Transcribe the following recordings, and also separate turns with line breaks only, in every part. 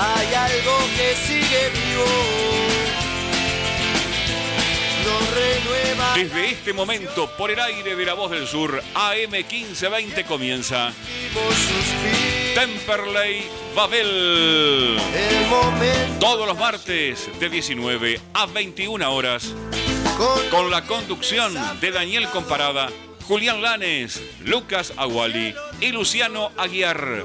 hay algo que sigue vivo.
Desde este momento, por el aire de la voz del sur, AM 1520 comienza Temperley Babel. Todos los martes de 19 a 21 horas, con la conducción de Daniel Comparada, Julián Lanes, Lucas Aguali y Luciano Aguiar.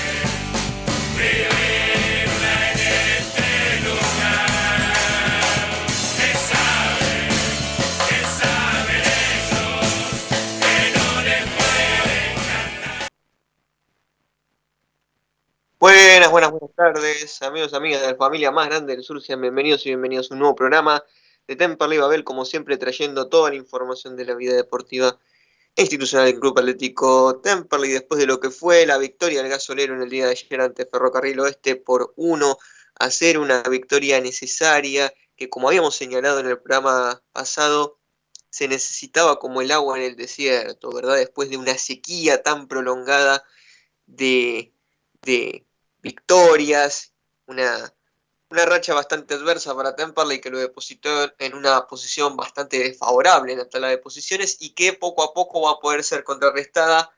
Buenas, buenas, buenas tardes, amigos, amigas de la familia más grande del sur, sean bienvenidos y bienvenidos a un nuevo programa de Temperley Babel, como siempre trayendo toda la información de la vida deportiva institucional del Club Atlético Temperley, después de lo que fue la victoria del gasolero en el día de ayer ante Ferrocarril Oeste por 1 a 0, una victoria necesaria que como habíamos señalado en el programa pasado, se necesitaba como el agua en el desierto, ¿verdad? Después de una sequía tan prolongada de, de victorias, una, una racha bastante adversa para Temperley que lo depositó en una posición bastante desfavorable en la tabla de posiciones y que poco a poco va a poder ser contrarrestada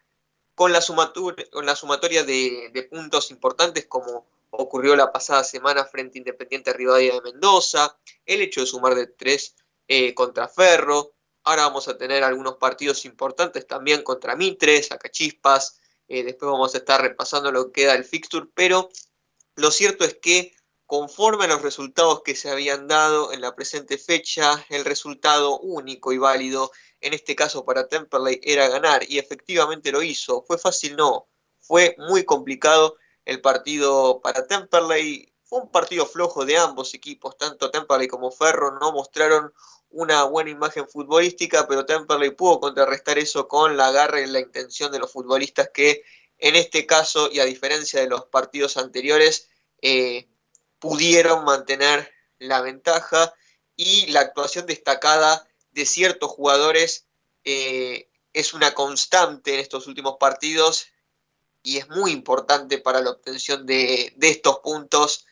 con la, sumatoria, con la sumatoria de, puntos importantes como ocurrió la pasada semana frente a Independiente Rivadavia de Mendoza, el hecho de sumar de tres eh, contra Ferro, ahora vamos a tener algunos partidos importantes también contra Mitre, Sacachispas, eh, después vamos a estar repasando lo que queda del fixture, pero lo cierto es que conforme a los resultados que se habían dado en la presente fecha, el resultado único y válido en este caso para Temperley era ganar y efectivamente lo hizo. ¿Fue fácil? No. Fue muy complicado el partido para Temperley. Fue un partido flojo de ambos equipos, tanto Temperley como Ferro no mostraron una buena imagen futbolística, pero Temperley pudo contrarrestar eso con la garra y la intención de los futbolistas que en este caso, y a diferencia de los partidos anteriores, eh, pudieron mantener la ventaja y la actuación destacada de ciertos jugadores eh, es una constante en estos últimos partidos y es muy importante para la obtención de, de estos puntos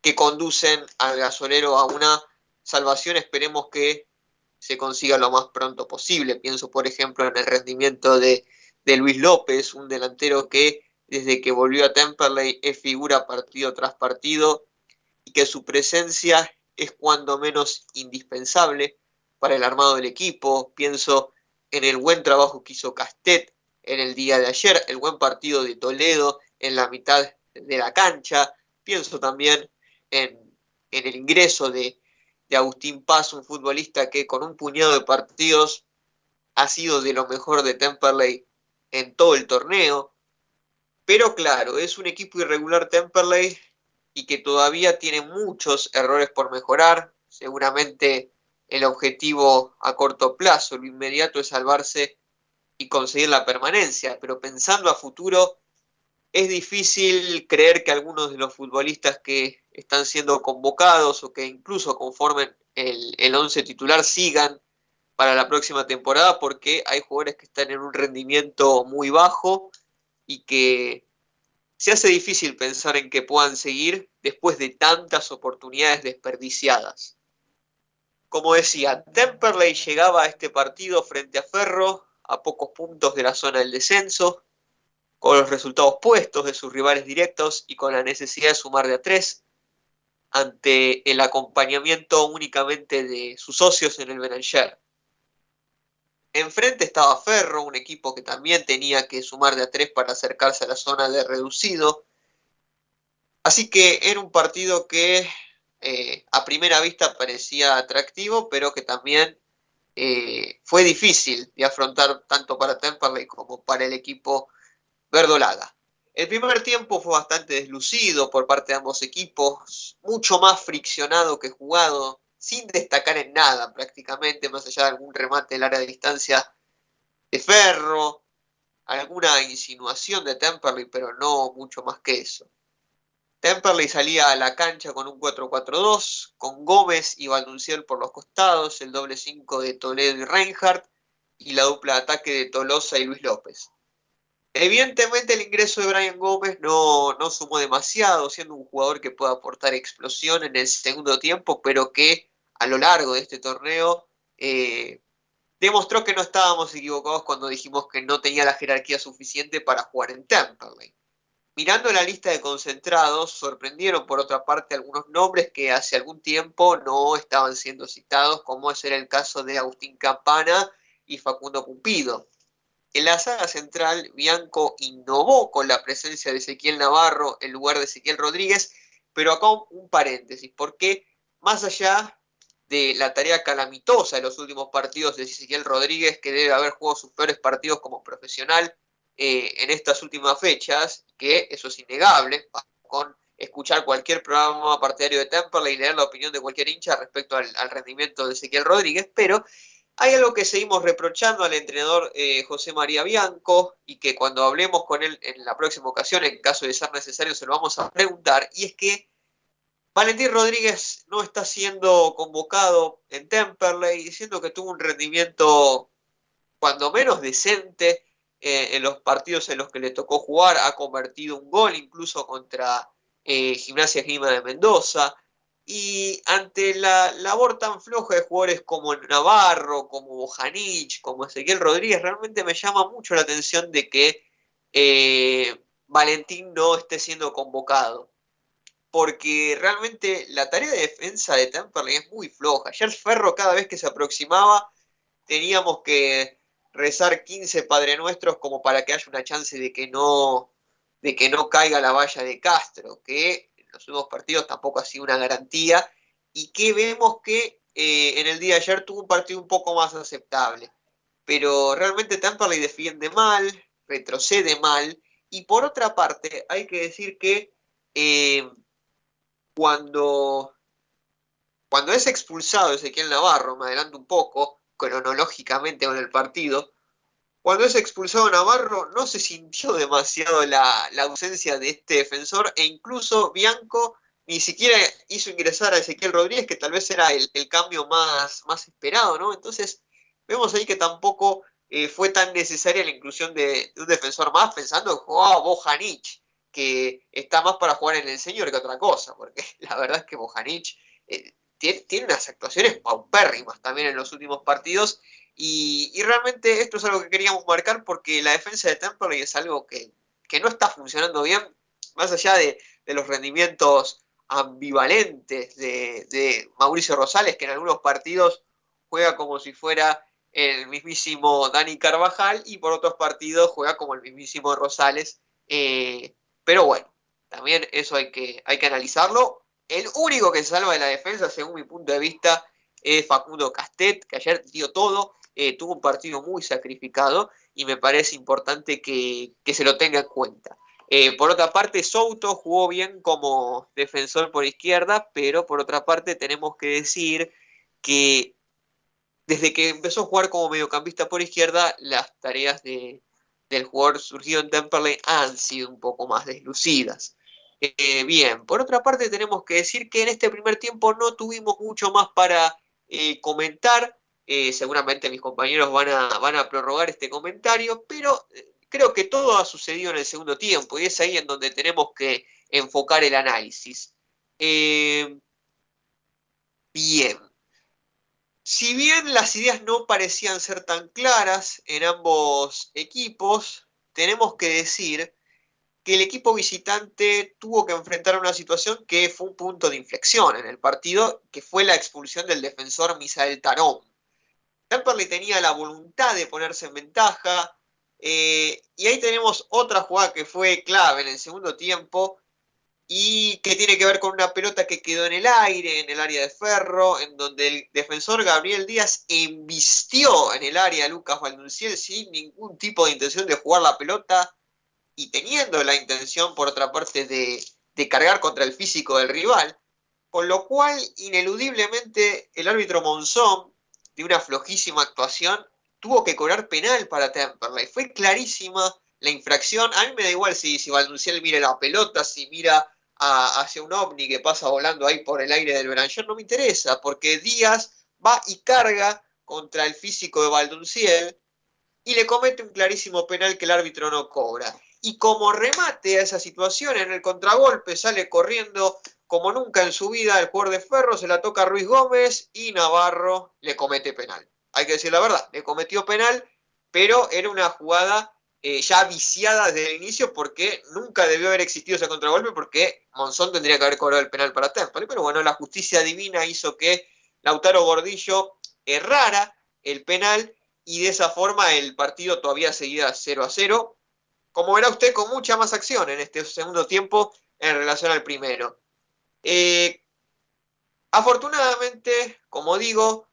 que conducen al gasolero a una salvación esperemos que se consiga lo más pronto posible. Pienso, por ejemplo, en el rendimiento de, Luis López, un delantero que desde que volvió a Temperley es figura partido tras partido y que su presencia es cuando menos indispensable para el armado del equipo. Pienso en el buen trabajo que hizo Castet en el día de ayer, el buen partido de Toledo en la mitad de la cancha. Pienso también en el ingreso de, de Agustín Paz, un futbolista que con un puñado de partidos ha sido de lo mejor de Temperley en todo el torneo. Pero claro, es un equipo irregular Temperley y que todavía tiene muchos errores por mejorar. Seguramente el objetivo a corto plazo, lo inmediato es salvarse y conseguir la permanencia. Pero pensando a futuro, es difícil creer que algunos de los futbolistas que están siendo convocados o que incluso conformen el, el once titular sigan para la próxima temporada porque hay jugadores que están en un rendimiento muy bajo y que se hace difícil pensar en que puedan seguir después de tantas oportunidades desperdiciadas. Como decía, Temperley llegaba a este partido frente a Ferro a pocos puntos de la zona del descenso, con los resultados puestos de sus rivales directos y con la necesidad de sumar de a tres ante el acompañamiento únicamente de sus socios en el Benanger. Enfrente estaba Ferro, un equipo que también tenía que sumar de a tres para acercarse a la zona de reducido. Así que era un partido que eh, a primera vista parecía atractivo, pero que también eh, fue difícil de afrontar tanto para Temperley como para el equipo verdolaga. El primer tiempo fue bastante deslucido por parte de ambos equipos, mucho más friccionado que jugado, sin destacar en nada prácticamente, más allá de algún remate del área de distancia de Ferro, alguna insinuación de Temperley, pero no mucho más que eso. Temperley salía a la cancha con un 4-4-2, con Gómez y Valdunciel por los costados, el doble 5 de Toledo y Reinhardt, y la dupla de ataque de Tolosa y Luis López. Evidentemente el ingreso de Brian Gómez no, no sumó demasiado, siendo un jugador que puede aportar explosión en el segundo tiempo, pero que a lo largo de este torneo eh, demostró que no estábamos equivocados cuando dijimos que no tenía la jerarquía suficiente para jugar en Temperley. Mirando la lista de concentrados, sorprendieron por otra parte algunos nombres que hace algún tiempo no estaban siendo citados, como es el caso de Agustín Campana y Facundo Cupido. En la saga central, Bianco innovó con la presencia de Ezequiel Navarro en lugar de Ezequiel Rodríguez, pero acá un paréntesis, porque más allá de la tarea calamitosa de los últimos partidos de Ezequiel Rodríguez, que debe haber jugado sus peores partidos como profesional eh, en estas últimas fechas, que eso es innegable, con escuchar cualquier programa partidario de Temperley y leer la opinión de cualquier hincha respecto al, rendimiento de Ezequiel Rodríguez, pero hay algo que seguimos reprochando al entrenador eh, José María Bianco y que cuando hablemos con él en la próxima ocasión, en caso de ser necesario, se lo vamos a preguntar, y es que Valentín Rodríguez no está siendo convocado en Temperley, diciendo que tuvo un rendimiento cuando menos decente eh, en los partidos en los que le tocó jugar, ha convertido un gol incluso contra eh, Gimnasia Grima de Mendoza, y ante la labor tan floja de jugadores como Navarro, como Bojanich, como Ezequiel Rodríguez, realmente me llama mucho la atención de que eh, Valentín no esté siendo convocado porque realmente la tarea de defensa de Temperley es muy floja. Ayer Ferro cada vez que se aproximaba teníamos que rezar 15 Padre Nuestros como para que haya una chance de que no de que no caiga la valla de Castro, que en los últimos partidos tampoco ha sido una garantía y que vemos que eh, en el día de ayer tuvo un partido un poco más aceptable. Pero realmente Temperley defiende mal, retrocede mal y por otra parte hay que decir que eh, cuando, cuando es expulsado Ezequiel Navarro, me adelanto un poco, cronológicamente con el partido, cuando es expulsado Navarro no se sintió demasiado la, ausencia de este defensor e incluso Bianco ni siquiera hizo ingresar a Ezequiel Rodríguez, que tal vez era el, cambio más, más, esperado, ¿no? Entonces, vemos ahí que tampoco eh, fue tan necesaria la inclusión de, un defensor más, pensando en jugaba Bojanich, que está más para jugar en el señor que otra cosa, porque la verdad es que Bojanic eh, tiene, unas actuaciones paupérrimas también en los últimos partidos, y, realmente esto es algo que queríamos marcar porque la defensa de Temperley es algo que, no está funcionando bien, más allá de, los rendimientos ambivalentes de, de, Mauricio Rosales, que en algunos partidos juega como si fuera el mismísimo Dani Carvajal y por otros partidos juega como el mismísimo Rosales. Eh, pero bueno, también eso hay que, hay que analizarlo. El único que se salva de la defensa, según mi punto de vista, es Facundo Castet, que ayer dio todo, eh, tuvo un partido muy sacrificado y me parece importante que, se lo tenga en cuenta. Eh, por otra parte, Souto jugó bien como defensor por izquierda, pero por otra parte tenemos que decir que desde que empezó a jugar como mediocampista por izquierda, las tareas de, del jugador surgido en Temperley han sido un poco más deslucidas. Eh, bien, por otra parte tenemos que decir que en este primer tiempo no tuvimos mucho más para eh, comentar. Eh, seguramente mis compañeros van a, van a prorrogar este comentario, pero creo que todo ha sucedido en el segundo tiempo y es ahí en donde tenemos que enfocar el análisis. bien, si bien las ideas no parecían ser tan claras en ambos equipos, tenemos que decir que el equipo visitante tuvo que enfrentar una situación que fue un punto de inflexión en el partido, que fue la expulsión del defensor Misael Tarón. Temperley tenía la voluntad de ponerse en ventaja, eh, y ahí tenemos otra jugada que fue clave en el segundo tiempo, y que tiene que ver con una pelota que quedó en el aire, en el área de ferro, en donde el defensor Gabriel Díaz embistió en el área a Lucas Valdunciel sin ningún tipo de intención de jugar la pelota. y teniendo la intención, por otra parte, de, de cargar contra el físico del rival, con lo cual, ineludiblemente, el árbitro Monzón, de una flojísima actuación, tuvo que cobrar penal para Temperley. Fue clarísima la infracción. A mí me da igual si, si Valdunciel mira la pelota, si mira hacia un ovni que pasa volando ahí por el aire del Beranchón, no me interesa, porque Díaz va y carga contra el físico de Valdunciel y le comete un clarísimo penal que el árbitro no cobra. Y como remate a esa situación, en el contragolpe sale corriendo como nunca en su vida el jugador de Ferro, se la toca a Ruiz Gómez y Navarro le comete penal. Hay que decir la verdad, le cometió penal, pero era una jugada eh, ya viciada desde el inicio porque nunca debió haber existido ese contragolpe porque Monzón tendría que haber cobrado el penal para Temple. Pero bueno, la justicia divina hizo que Lautaro Gordillo errara el penal y de esa forma el partido todavía seguía 0 a 0. Como verá usted, con mucha más acción en este segundo tiempo en relación al primero. Eh, afortunadamente, como digo,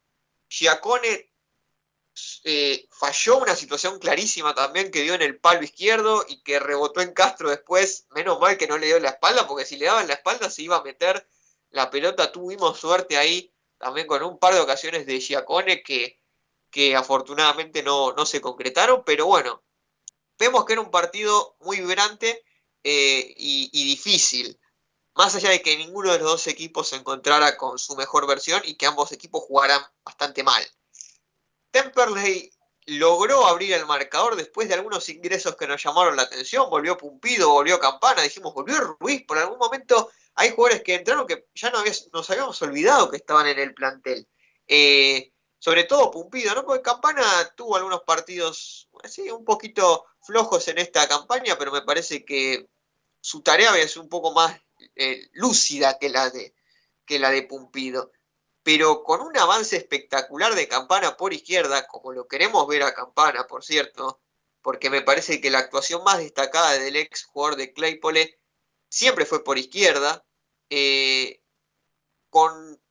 Giacone eh, falló una situación clarísima también que dio en el palo izquierdo y que rebotó en Castro después. Menos mal que no le dio la espalda, porque si le daban la espalda se iba a meter la pelota. Tuvimos suerte ahí también con un par de ocasiones de Giacone que, que afortunadamente no, no se concretaron, pero bueno, vemos que era un partido muy vibrante eh, y, difícil. Más allá de que ninguno de los dos equipos se encontrara con su mejor versión y que ambos equipos jugaran bastante mal. Temperley logró abrir el marcador después de algunos ingresos que nos llamaron la atención. Volvió Pumpido, volvió Campana, dijimos, volvió Ruiz. Por algún momento hay jugadores que entraron que ya no nos habíamos olvidado que estaban en el plantel. Eh, sobre todo Pumpido, ¿no? Porque Campana tuvo algunos partidos, sí, un poquito flojos en esta campaña, pero me parece que su tarea es un poco más eh, lúcida que la de, que la de Pumpido pero con un avance espectacular de Campana por izquierda, como lo queremos ver a Campana, por cierto, porque me parece que la actuación más destacada del ex jugador de Claypole siempre fue por izquierda, eh, con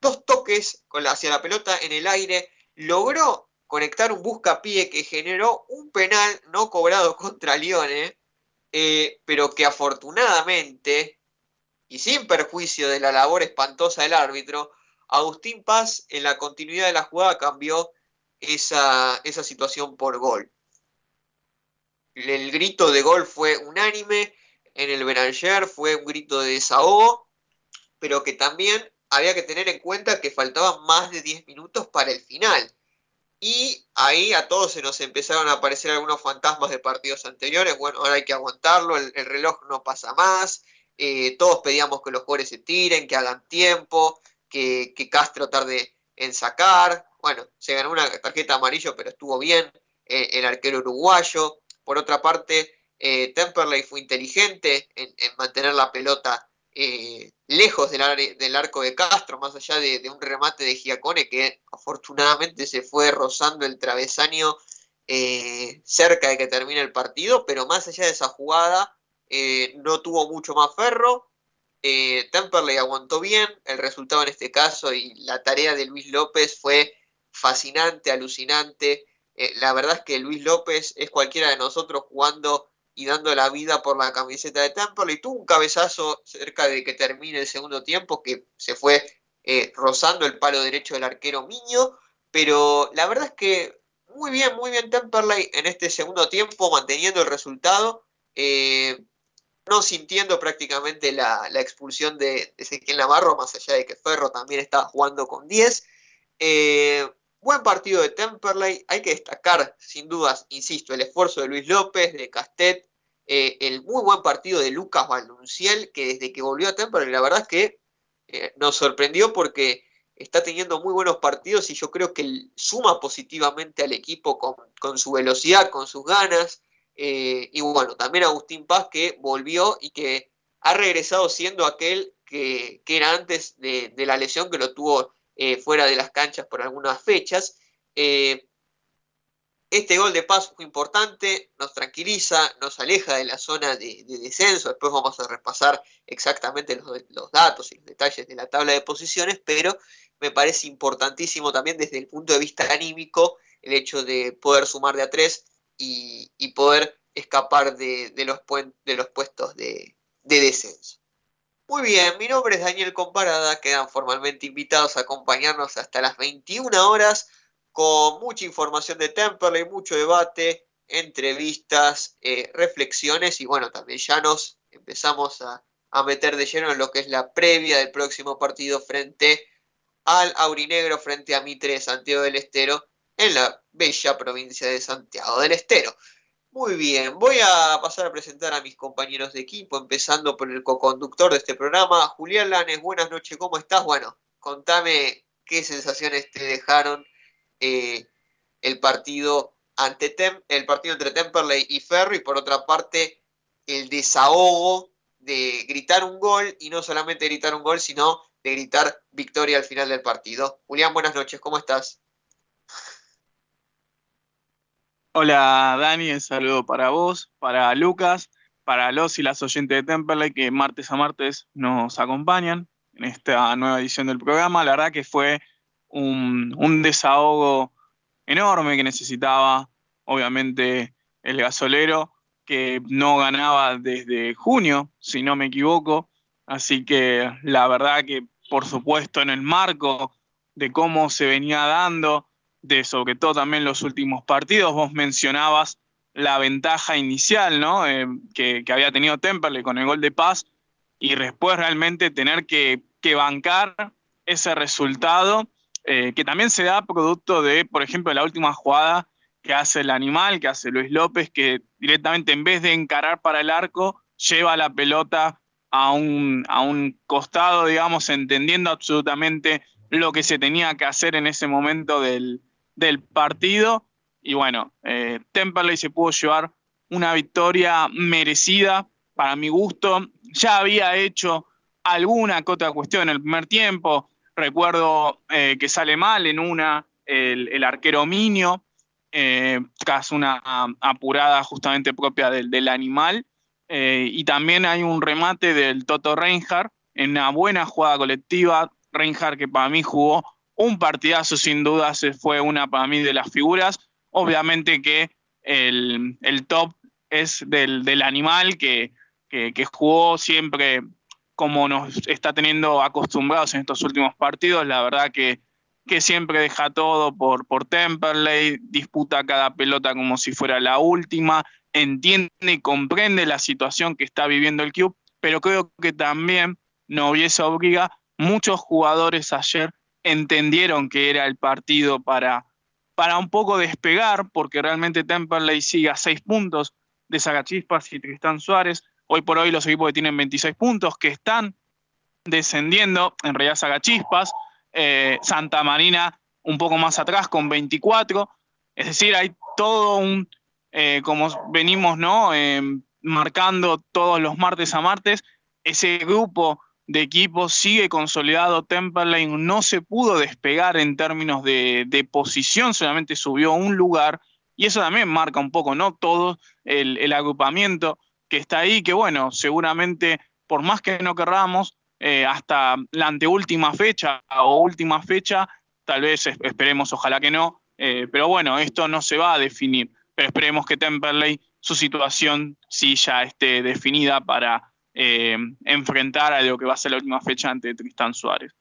dos toques hacia la pelota en el aire, logró conectar un buscapié que generó un penal no cobrado contra Lione, eh, pero que afortunadamente, y sin perjuicio de la labor espantosa del árbitro, Agustín Paz en la continuidad de la jugada cambió esa, situación por gol. El grito de gol fue unánime, en el Beranger fue un grito de desahogo, pero que también había que tener en cuenta que faltaban más de 10 minutos para el final. Y ahí a todos se nos empezaron a aparecer algunos fantasmas de partidos anteriores. Bueno, ahora hay que aguantarlo, el, reloj no pasa más. Eh, todos pedíamos que los jugadores se tiren, que hagan tiempo que, Castro tarde en sacar. Bueno, se ganó una tarjeta amarillo, pero estuvo bien eh, el arquero uruguayo. Por otra parte, eh, Temperley fue inteligente en, mantener la pelota eh, lejos del, del, arco de Castro, más allá de, un remate de Giacone que afortunadamente se fue rozando el travesaño cerca de que termine el partido, pero más allá de esa jugada no tuvo mucho más ferro, eh, Temperley aguantó bien, el resultado en este caso y la tarea de Luis López fue fascinante, alucinante. Eh, la verdad es que Luis López es cualquiera de nosotros jugando y dando la vida por la camiseta de Temperley. Tuvo un cabezazo cerca de que termine el segundo tiempo que se fue eh, rozando el palo derecho del arquero Miño, pero la verdad es que muy bien, muy bien Temperley en este segundo tiempo, manteniendo el resultado. No sintiendo prácticamente la, expulsión de, Ezequiel Navarro, más allá de que Ferro también estaba jugando con 10. Eh, buen partido de Temperley, hay que destacar sin dudas, insisto, el esfuerzo de Luis López, de Castet, eh, el muy buen partido de Lucas Valunciel, que desde que volvió a Temperley, la verdad es que eh, nos sorprendió porque está teniendo muy buenos partidos y yo creo que suma positivamente al equipo con, con su velocidad, con sus ganas. Eh, y bueno, también Agustín Paz que volvió y que ha regresado siendo aquel que, era antes de, la lesión, que lo tuvo eh, fuera de las canchas por algunas fechas. Eh, este gol de Paz fue importante, nos tranquiliza, nos aleja de la zona de, descenso. Después vamos a repasar exactamente los, los, datos y los detalles de la tabla de posiciones, pero me parece importantísimo también desde el punto de vista anímico el hecho de poder sumar de a tres y, poder escapar de, los, de los, puestos de, descenso. Muy bien, mi nombre es Daniel Comparada, quedan formalmente invitados a acompañarnos hasta las 21 horas con mucha información de Temperley, mucho debate, entrevistas, eh, reflexiones y bueno, también ya nos empezamos a, a meter de lleno en lo que es la previa del próximo partido frente al Aurinegro, frente a Mitre de Santiago del Estero, en la bella provincia de Santiago del Estero. Muy bien, voy a pasar a presentar a mis compañeros de equipo, empezando por el co-conductor de este programa, Julián Lanes. Buenas noches, ¿cómo estás? Bueno, contame qué sensaciones te dejaron eh, el partido ante el partido entre Temperley y Ferro y por otra parte el desahogo de gritar un gol y no solamente gritar un gol, sino de gritar victoria al final del partido. Julián, buenas noches, ¿cómo estás?
Hola Dani, un saludo para vos, para Lucas, para los y las oyentes de Temperley que martes a martes nos acompañan en esta nueva edición del programa. La verdad que fue un, un desahogo enorme que necesitaba, obviamente, el gasolero que no ganaba desde junio, si no me equivoco. Así que la verdad que, por supuesto, en el marco de cómo se venía dando, de sobre todo también los últimos partidos, vos mencionabas la ventaja inicial ¿no? Eh, que, había tenido Temperley con el gol de paz y después realmente tener que, bancar ese resultado eh, que también se da producto de, por ejemplo, la última jugada que hace el animal, que hace Luis López, que directamente en vez de encarar para el arco, lleva la pelota a un, a un costado, digamos, entendiendo absolutamente lo que se tenía que hacer en ese momento del, partido. Y bueno, eh, Temperley se pudo llevar una victoria merecida para mi gusto. Ya había hecho alguna que otra cuestión en el primer tiempo. Recuerdo eh, que sale mal en una el, arquero Minio, eh, tras una apurada justamente propia del, animal. Eh, y también hay un remate del Toto Reinhardt en una buena jugada colectiva. Reinhardt que para mí jugó un partidazo sin duda, se fue una para mí de las figuras. Obviamente que el, top es del, animal que, que, jugó siempre como nos está teniendo acostumbrados en estos últimos partidos. La verdad que que siempre deja todo por, por Temperley, disputa cada pelota como si fuera la última, entiende y comprende la situación que está viviendo el club, pero creo que también no hubiese obliga, muchos jugadores ayer entendieron que era el partido para, para un poco despegar, porque realmente Temperley sigue a seis puntos de Sagachispas y Tristán Suárez. Hoy por hoy los equipos que tienen 26 puntos, que están descendiendo, en realidad Sagachispas, eh, Santa Marina un poco más atrás con 24. Es decir, hay todo un, eh, como venimos ¿no? Eh, marcando todos los martes a martes, ese grupo de equipos sigue consolidado. Temperley no se pudo despegar en términos de, posición, solamente subió un lugar. Y eso también marca un poco, ¿no? Todo el, el agrupamiento que está ahí, que bueno, seguramente, por más que no querramos, eh, hasta la anteúltima fecha o última fecha, tal vez esperemos, ojalá que no, eh, pero bueno, esto no se va a definir, pero esperemos que Temperley, su situación sí ya esté definida para eh, enfrentar a lo que va a ser la última fecha ante Tristán Suárez.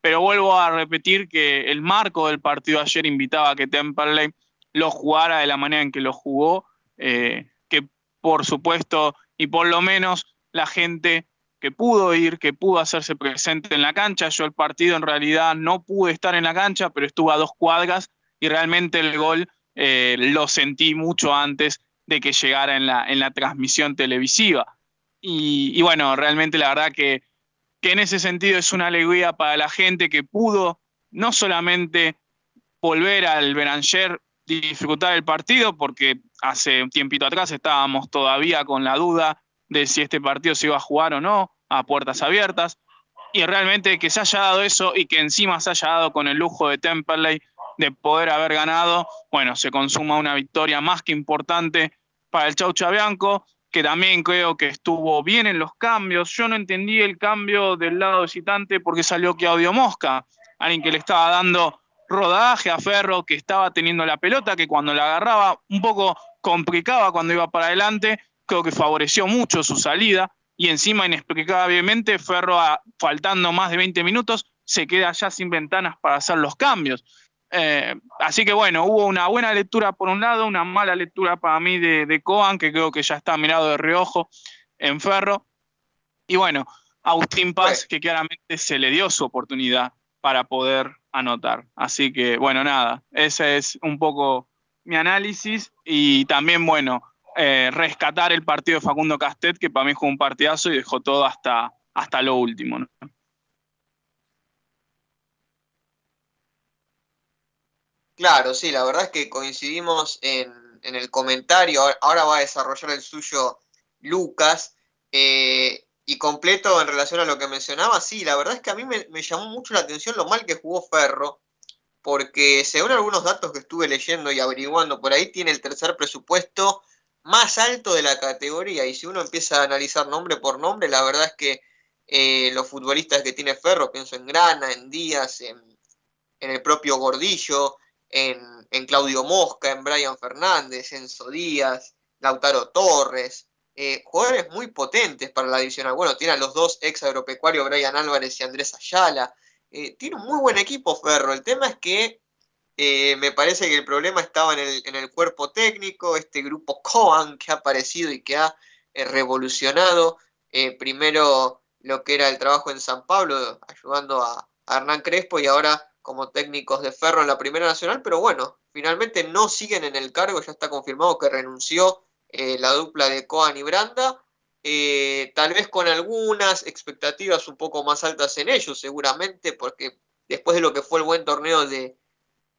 Pero vuelvo a repetir que el marco del partido ayer invitaba a que Temperley lo jugara de la manera en que lo jugó, que por supuesto y por lo menos la gente que pudo ir, que pudo hacerse presente en la cancha. Yo el partido en realidad no pude estar en la cancha, pero estuve a dos cuadras y realmente el gol eh, lo sentí mucho antes de que llegara en la, en la transmisión televisiva. Y, bueno, realmente la verdad que, que en ese sentido es una alegría para la gente que pudo no solamente volver al Beranger disfrutar el partido, porque hace un tiempito atrás estábamos todavía con la duda de si este partido se iba a jugar o no, a puertas abiertas. Y realmente que se haya dado eso y que encima se haya dado con el lujo de Temperley de poder haber ganado, bueno, se consuma una victoria más que importante para el Chau Chabianco, que también creo que estuvo bien en los cambios. Yo no entendí el cambio del lado visitante porque salió Claudio Mosca, alguien que le estaba dando rodaje a Ferro, que estaba teniendo la pelota, que cuando la agarraba un poco complicaba cuando iba para adelante, creo que favoreció mucho su salida y encima inexplicablemente Ferro, faltando más de 20 minutos, se queda ya sin ventanas para hacer los cambios. Eh, así que bueno, hubo una buena lectura por un lado, una mala lectura para mí de, de Coan, que creo que ya está mirado de reojo en Ferro. Y bueno, Agustín Paz, que claramente se le dio su oportunidad para poder anotar. Así que bueno, nada, ese es un poco mi análisis y también, bueno, eh, rescatar el partido de Facundo Castet, que para mí fue un partidazo y dejó todo hasta, hasta lo último.
Claro, sí, la verdad es que coincidimos en, el comentario. Ahora va a desarrollar el suyo Lucas. Eh, y completo en relación a lo que mencionaba, sí, la verdad es que a mí me, llamó mucho la atención lo mal que jugó Ferro, porque según algunos datos que estuve leyendo y averiguando por ahí, tiene el tercer presupuesto más alto de la categoría. Y si uno empieza a analizar nombre por nombre, la verdad es que eh, los futbolistas que tiene Ferro, pienso en Grana, en Díaz, en, el propio Gordillo, en, Claudio Mosca, en Brian Fernández, Enzo Díaz, Lautaro Torres, eh, jugadores muy potentes para la divisional. Bueno, tiene a los dos ex agropecuarios, Brian Álvarez y Andrés Ayala. Eh, tiene un muy buen equipo Ferro. El tema es que eh, me parece que el problema estaba en el, en el, cuerpo técnico, este grupo Coan que ha aparecido y que ha eh, revolucionado primero lo que era el trabajo en San Pablo, ayudando a, Hernán Crespo y ahora como técnicos de Ferro en la Primera Nacional, pero bueno, finalmente no siguen en el cargo, ya está confirmado que renunció la dupla de Coan y Branda, tal vez con algunas expectativas un poco más altas en ellos, seguramente, porque después de lo que fue el buen torneo de,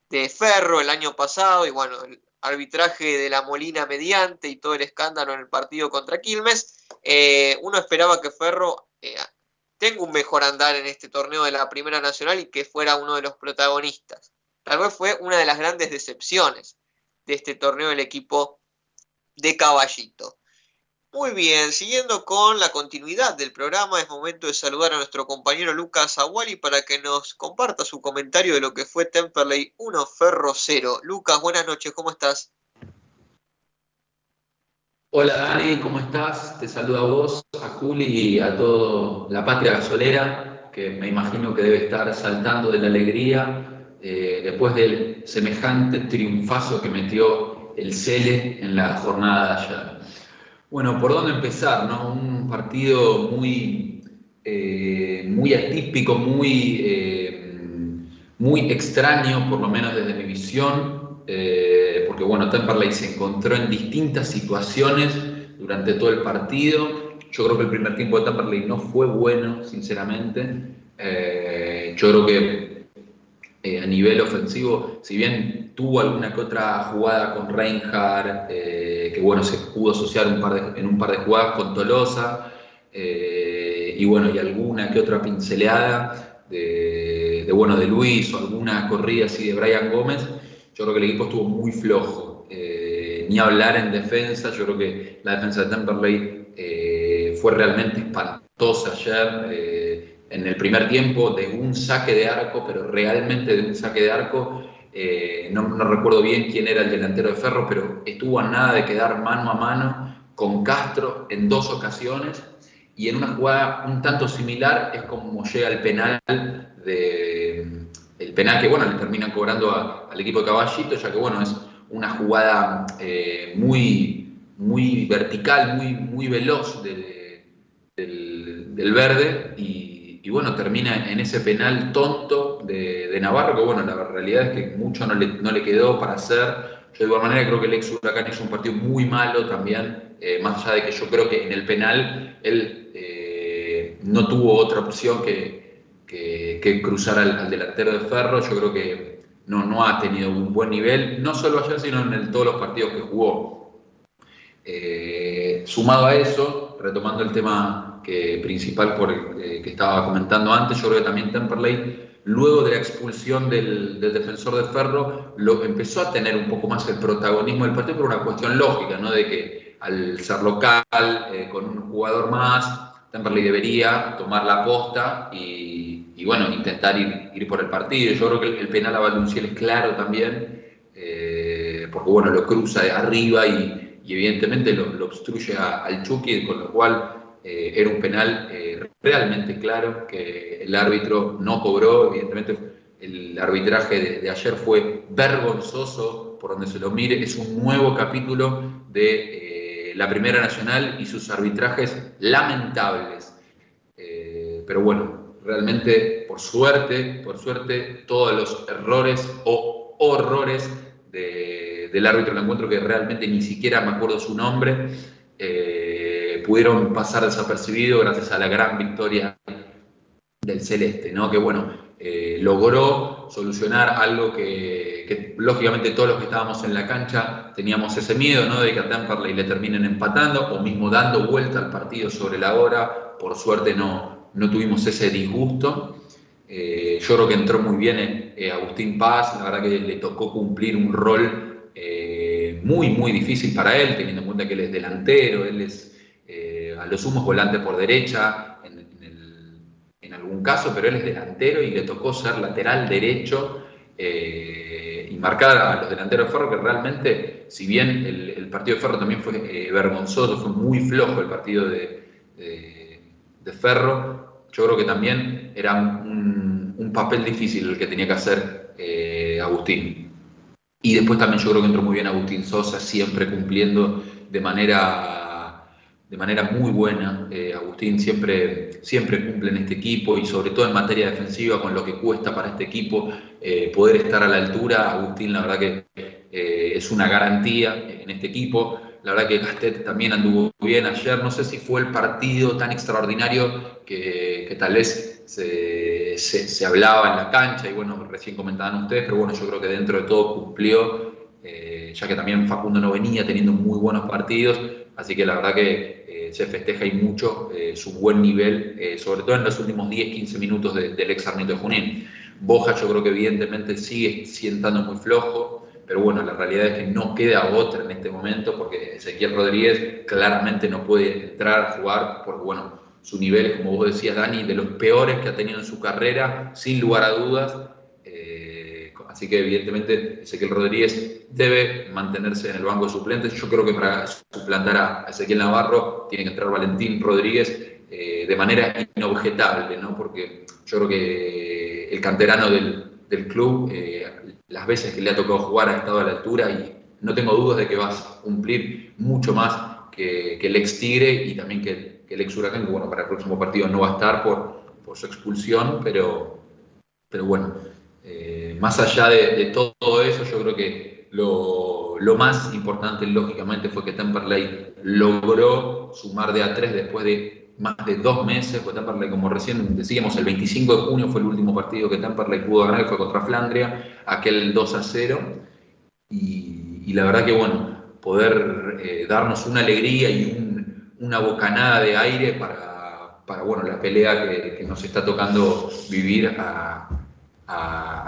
de Ferro el año pasado y bueno, el arbitraje de la Molina mediante y todo el escándalo en el partido contra Quilmes, eh, uno esperaba que Ferro eh, tenga un mejor andar en este torneo de la Primera Nacional y que fuera uno de los protagonistas. Tal vez fue una de las grandes decepciones de este torneo del equipo de Caballito. Muy bien, siguiendo con la continuidad del programa, es momento de saludar a nuestro compañero Lucas Aguali para que nos comparta su comentario de lo que fue Temperley 1 Ferro 0. Lucas, buenas noches, ¿cómo estás?
Hola Dani, ¿cómo estás? Te saludo a vos, a Juli y a toda la patria gasolera, que me imagino que debe estar saltando de la alegría eh, después del semejante triunfazo que metió el Cele en la jornada de ayer. Bueno, ¿por dónde empezar? No? Un partido muy, eh, muy atípico, muy, eh, muy extraño, por lo menos desde mi visión, porque bueno, Temperley se encontró en distintas situaciones durante todo el partido. Yo creo que el primer tiempo de Temperley no fue bueno, sinceramente. yo creo que a nivel ofensivo, si bien tuvo alguna que otra jugada con Reinhardt, que bueno, se pudo asociar un par en un par de jugadas con Tolosa, eh, y bueno, y alguna que otra pinceleada de, bueno, de Luis o alguna corrida así de Brian Gómez, yo creo que el equipo estuvo muy flojo. Eh, ni hablar en defensa, yo creo que la defensa de Temperley eh, fue realmente espantosa ayer. en el primer tiempo de un saque de arco, pero realmente de un saque de arco, eh, no, recuerdo bien quién era el delantero de Ferro, pero estuvo a nada de quedar mano a mano con Castro en dos ocasiones y en una jugada un tanto similar es como llega el penal de el penal que bueno le terminan cobrando al equipo de Caballito ya que bueno es una jugada eh, muy muy vertical muy muy veloz del, del verde y bueno, termina en ese penal tonto de, Navarro, que bueno, la realidad es que mucho no le, quedó para hacer. Yo de igual manera creo que el ex Huracán hizo un partido muy malo también, eh, más allá de que yo creo que en el penal él eh, no tuvo otra opción que, que, cruzar al, delantero de Ferro. Yo creo que no, no ha tenido un buen nivel, no solo ayer, sino en todos los partidos que jugó. Eh, sumado a eso, retomando el tema principal por, eh, que estaba comentando antes, yo creo que también Temperley, luego de la expulsión del, defensor de Ferro, lo, empezó a tener un poco más el protagonismo del partido por una cuestión lógica, ¿no? de que al ser local, eh, con un jugador más, Temperley debería tomar la posta y, bueno, intentar ir, ir, por el partido. Yo creo que el, penal a Valunciel es claro también, eh, porque bueno, lo cruza arriba y, evidentemente lo, obstruye al Chucky, con lo cual era un penal realmente claro que el árbitro no cobró, evidentemente el arbitraje de, ayer fue vergonzoso, por donde se lo mire, es un nuevo capítulo de la Primera Nacional y sus arbitrajes lamentables. pero bueno, realmente, por suerte, por suerte, todos los errores o horrores del árbitro del encuentro, que realmente ni siquiera me acuerdo su nombre, eh, pudieron pasar desapercibidos gracias a la gran victoria del Celeste, ¿no? que bueno, eh, logró solucionar algo que, lógicamente todos los que estábamos en la cancha teníamos ese miedo ¿no? de que a Temperley le terminen empatando o mismo dando vuelta al partido sobre la hora, por suerte no, no tuvimos ese disgusto. Eh, yo creo que entró muy bien eh, Agustín Paz, la verdad que le tocó cumplir un rol eh, muy, muy difícil para él, teniendo en cuenta que él es delantero, él es a lo sumo volante por derecha en, algún caso, pero él es delantero y le tocó ser lateral derecho y marcar a los delanteros de Ferro, que realmente, si bien el, partido de Ferro también fue vergonzoso, fue muy flojo el partido de de Ferro, yo creo que también era un, papel difícil el que tenía que hacer eh, Agustín. Y después también yo creo que entró muy bien Agustín Sosa, siempre cumpliendo de manera, de manera muy buena. Eh, Agustín siempre, siempre cumple en este equipo y sobre todo en materia defensiva, con lo que cuesta para este equipo eh, poder estar a la altura. Agustín la verdad que es una garantía en este equipo. La verdad que Gastet también anduvo bien ayer. No sé si fue el partido tan extraordinario que, tal vez se, hablaba en la cancha y bueno, recién comentaban ustedes, pero bueno, yo creo que dentro de todo cumplió, eh, ya que también Facundo no venía teniendo muy buenos partidos, así que la verdad que eh, se festeja y mucho eh, su buen nivel, sobre todo en los últimos 10-15 minutos del ex Arnito de Junín. Boja yo creo que evidentemente sigue siendo muy flojo, pero bueno, la realidad es que no queda otra en este momento porque Ezequiel Rodríguez claramente no puede entrar a jugar porque, bueno, su nivel como vos decías, Dani, de los peores que ha tenido en su carrera, sin lugar a dudas. Eh, así que, evidentemente, Ezequiel Rodríguez debe mantenerse en el banco de suplentes. Yo creo que para suplantar a Ezequiel Navarro tiene que entrar Valentín Rodríguez eh, de manera inobjetable, ¿no? Porque yo creo que el canterano del, del club eh, las veces que le ha tocado jugar ha estado a la altura y no tengo dudas de que va a cumplir mucho más que, el ex Tigre y también que, el ex Huracán, que bueno, para el próximo partido no va a estar por, su expulsión, pero, pero bueno, eh, más allá de, todo eso, yo creo que lo, lo, más importante, lógicamente, fue que Temperley logró sumar de a tres después de más de dos meses, pues Temperley, como recién decíamos, el 25 de junio fue el último partido que Temperley pudo ganar, fue contra Flandria, aquel 2 a 0. Y, la verdad que, bueno, poder eh, darnos una alegría y una bocanada de aire para, bueno, la pelea que, nos está tocando vivir a,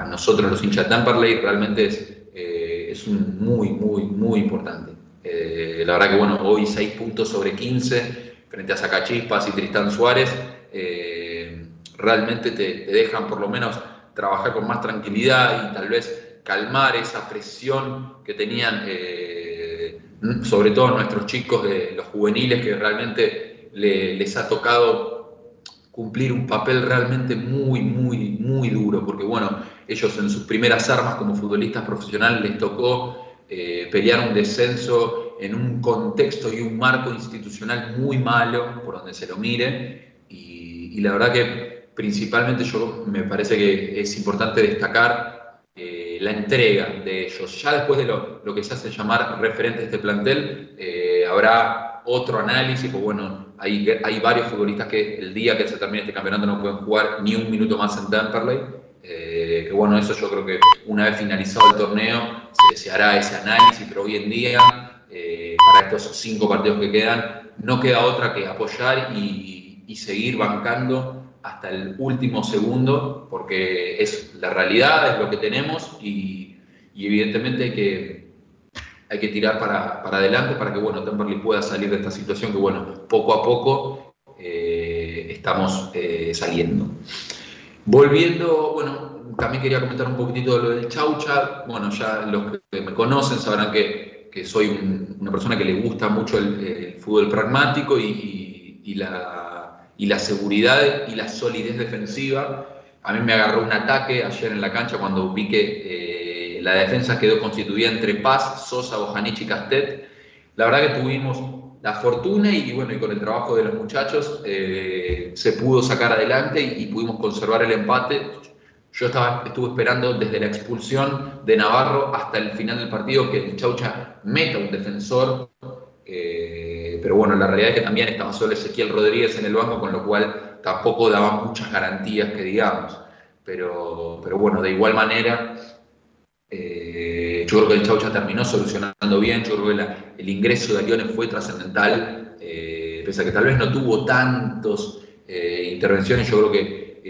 nosotros los hinchas de Temperley, realmente es, eh, es un muy, muy, muy importante. Eh, la verdad que, bueno, hoy 6 puntos sobre 15 frente a Sacachispas y Tristán Suárez, eh, realmente te, dejan por lo menos trabajar con más tranquilidad y tal vez calmar esa presión que tenían, eh, sobre todo nuestros chicos de los juveniles, que realmente les ha tocado cumplir un papel realmente muy, muy, muy duro, porque bueno, ellos en sus primeras armas como futbolistas profesionales les tocó eh, pelear un descenso en un contexto y un marco institucional muy malo, por donde se lo mire, y, la verdad que principalmente yo me parece que es importante destacar eh, la entrega de ellos. Ya después de lo, que se hace llamar referente de este plantel, eh, habrá otro análisis, pues bueno, hay, hay varios futbolistas que el día que se termine este campeonato no pueden jugar ni un minuto más en Temperley, eh, que bueno, eso yo creo que una vez finalizado el torneo se, hará ese análisis, pero hoy en día, eh, para estos cinco partidos que quedan, no queda otra que apoyar y, seguir bancando hasta el último segundo, porque es la realidad, es lo que tenemos y, evidentemente hay que, hay que tirar para, adelante para que bueno, Temperley pueda salir de esta situación que bueno, poco a poco eh, estamos saliendo. Volviendo, bueno, también quería comentar un poquitito de lo del Chaucha. Bueno, ya los que me conocen sabrán que, que soy una persona que le gusta mucho el, fútbol pragmático y, y, la, y la seguridad y la solidez defensiva. A mí me agarró un ataque ayer en la cancha cuando vi que eh, la defensa quedó constituida entre Paz, Sosa, Bojanic y Castet. La verdad que tuvimos la fortuna y, bueno, y con el trabajo de los muchachos eh, se pudo sacar adelante y, pudimos conservar el empate. Yo estaba, estuve esperando desde la expulsión de Navarro hasta el final del partido que el Chaucha meta un defensor. Eh, pero bueno, la realidad es que también estaba solo Ezequiel Rodríguez en el banco, con lo cual tampoco daba muchas garantías que digamos. Pero, pero bueno, de igual manera, eh, yo creo que el Chaucha terminó solucionando bien, yo creo que el ingreso de Aliones fue trascendental, eh, pese a que tal vez no tuvo tantas eh, intervenciones, yo creo que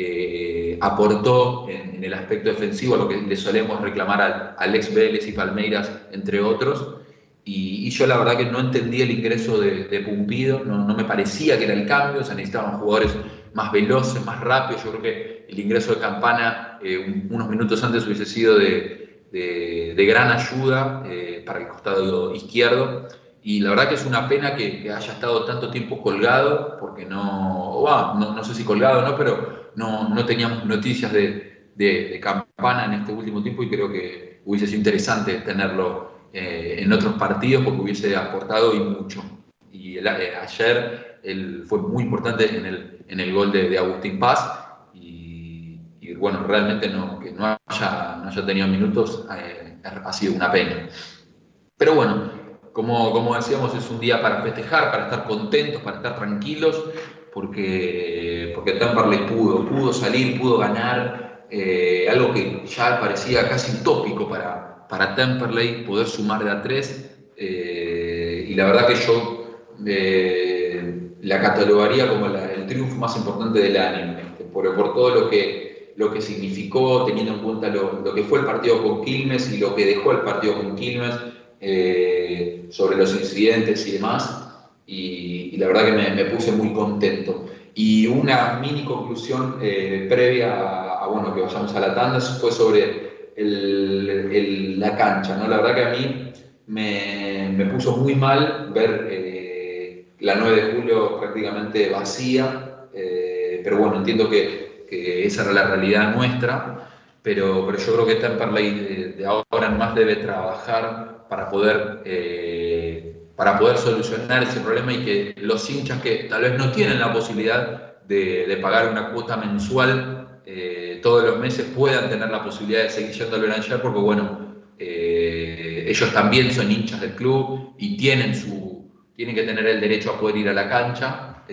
aportó en, el aspecto defensivo lo que le solemos reclamar al, Alex Vélez y Palmeiras, entre otros. Y, yo la verdad que no entendí el ingreso de, Pumpido, no, no, me parecía que era el cambio, se necesitaban jugadores más veloces, más rápidos. Yo creo que el ingreso de Campana unos minutos antes hubiese sido de, de, gran ayuda eh, para el costado izquierdo. Y la verdad que es una pena que, haya estado tanto tiempo colgado, porque no, no, no, sé si colgado no, pero no, no teníamos noticias de, de, Campana en este último tiempo y creo que hubiese sido interesante tenerlo eh, en otros partidos porque hubiese aportado y mucho. Y eh, ayer él fue muy importante en el, en el gol de, Agustín Paz y bueno, realmente no, que no haya, no haya tenido minutos eh, ha sido una pena. Pero bueno, como, como decíamos, es un día para festejar, para estar contentos, para estar tranquilos, porque, porque Temperley pudo, pudo salir, pudo ganar, eh, algo que ya parecía casi utópico para, para poder sumar de a tres. Eh, y la verdad que yo la catalogaría como el triunfo más importante del año, por, por todo lo que lo que significó, teniendo en cuenta lo, que fue el partido con Quilmes y lo que dejó el partido con Quilmes eh, sobre los incidentes y demás. Y, la verdad que me, puse muy contento. Y una mini conclusión eh, previa a, bueno, que vayamos a la tanda fue sobre la cancha. ¿no? La verdad que a mí me, puso muy mal ver eh, la 9 de julio prácticamente vacía. pero bueno, entiendo que esa era la realidad nuestra, pero, pero yo creo que Temperley de, ahora en más debe trabajar para poder, eh, para poder solucionar ese problema y que los hinchas que tal vez no tienen la posibilidad de, pagar una cuota mensual eh, todos los meses puedan tener la posibilidad de seguir yendo al Belanger porque bueno, eh, ellos también son hinchas del club y tienen, su, tienen que tener el derecho a poder ir a la cancha,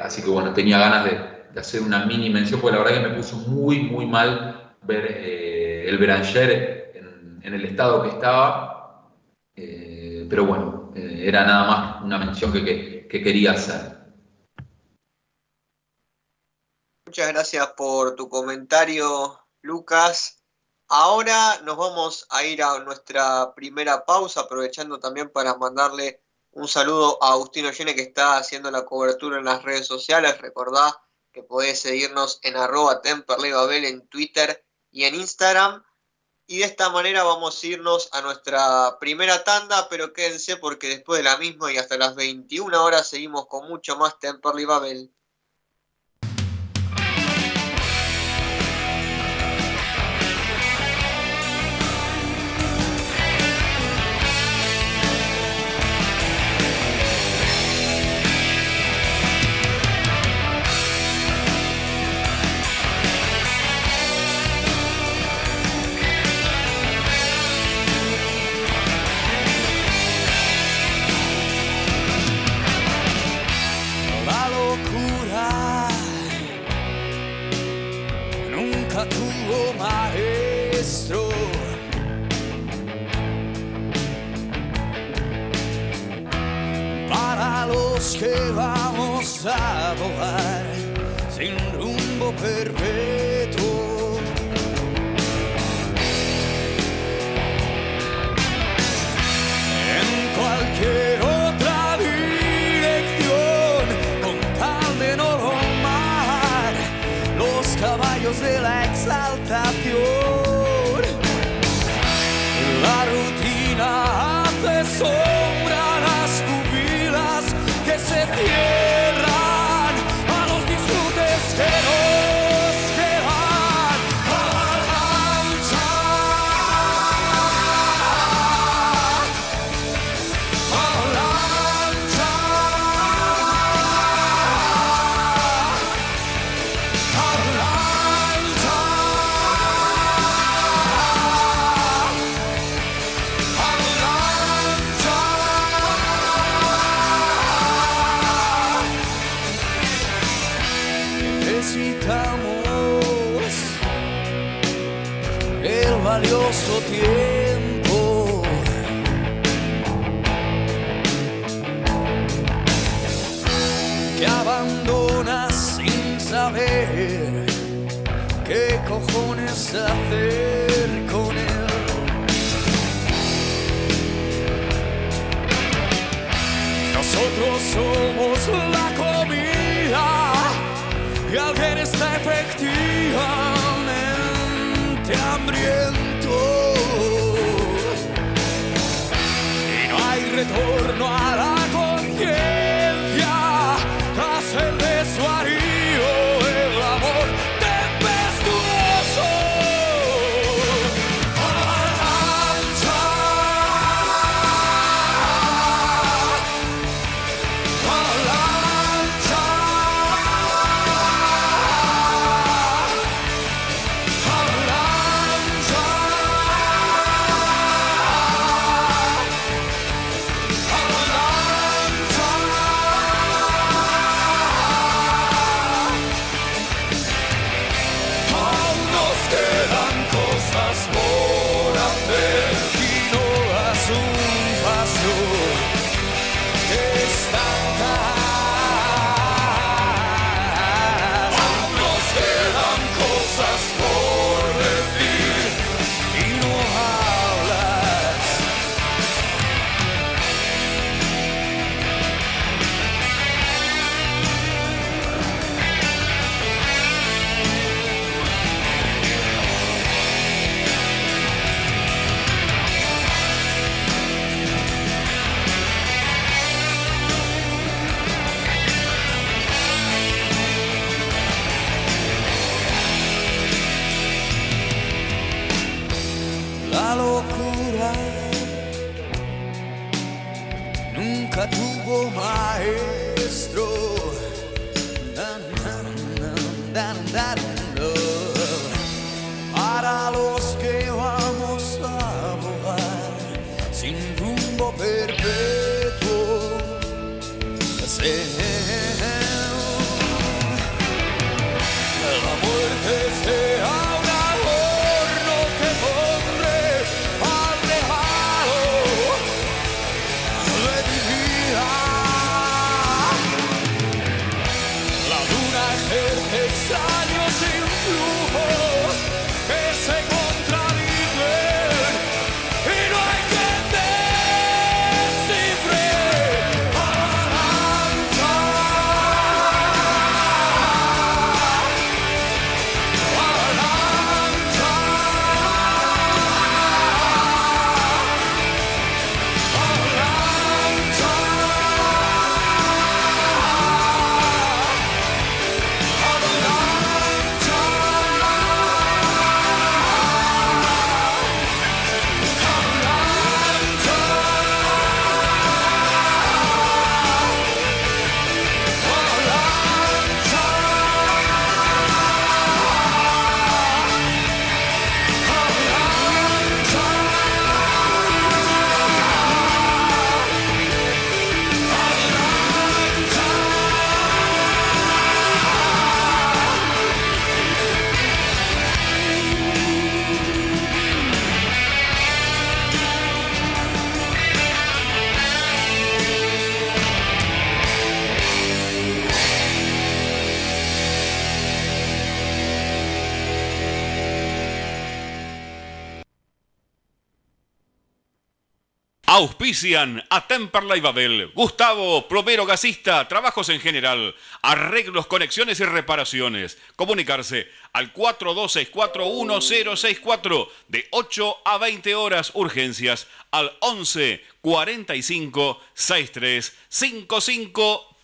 así que bueno, tenía ganas de hacer una mini mención, porque la verdad que me puso muy, muy mal ver eh, el Beranger en, el estado que estaba. Pero bueno, eh, era nada más una mención que, quería hacer.
Muchas gracias por tu comentario, Lucas. Ahora nos vamos a ir a nuestra primera pausa, aprovechando también para mandarle un saludo a Agustino Llene que está haciendo la cobertura en las redes sociales. Recordá que podés seguirnos en arroba en Twitter y en Instagram. Y de esta manera vamos a irnos a nuestra primera tanda, pero quédense porque después de la misma y hasta las 21 horas seguimos con mucho más Temperley Babel.
A volar sin rumbo perpetuo. En cualquier otra dirección, con tal de no romper los caballos de la exaltación. La rutina hace sombra valioso
Auspician a Temperley Babel, Gustavo, plomero gasista, trabajos en general, arreglos, conexiones y reparaciones. Comunicarse al 42641064 de 8 a 20 horas urgencias al 11 45 63 55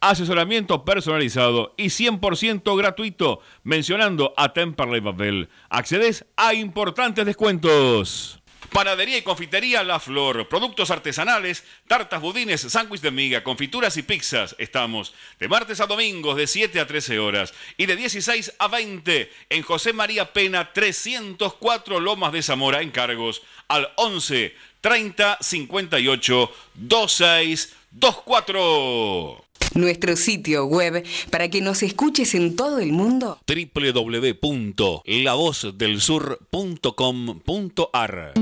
asesoramiento personalizado y 100% gratuito mencionando a Temperley Babel. Accedes a importantes descuentos. Panadería y confitería La Flor. Productos artesanales, tartas, budines, sándwiches de miga, confituras y pizzas. Estamos de martes a domingos de 7 a 13 horas y de 16 a 20 en José María Pena 304 Lomas de Zamora. Encargos al 11 30 58 26 24.
Nuestro sitio web para que nos escuches en todo el mundo.
www.lavozdelsur.com.ar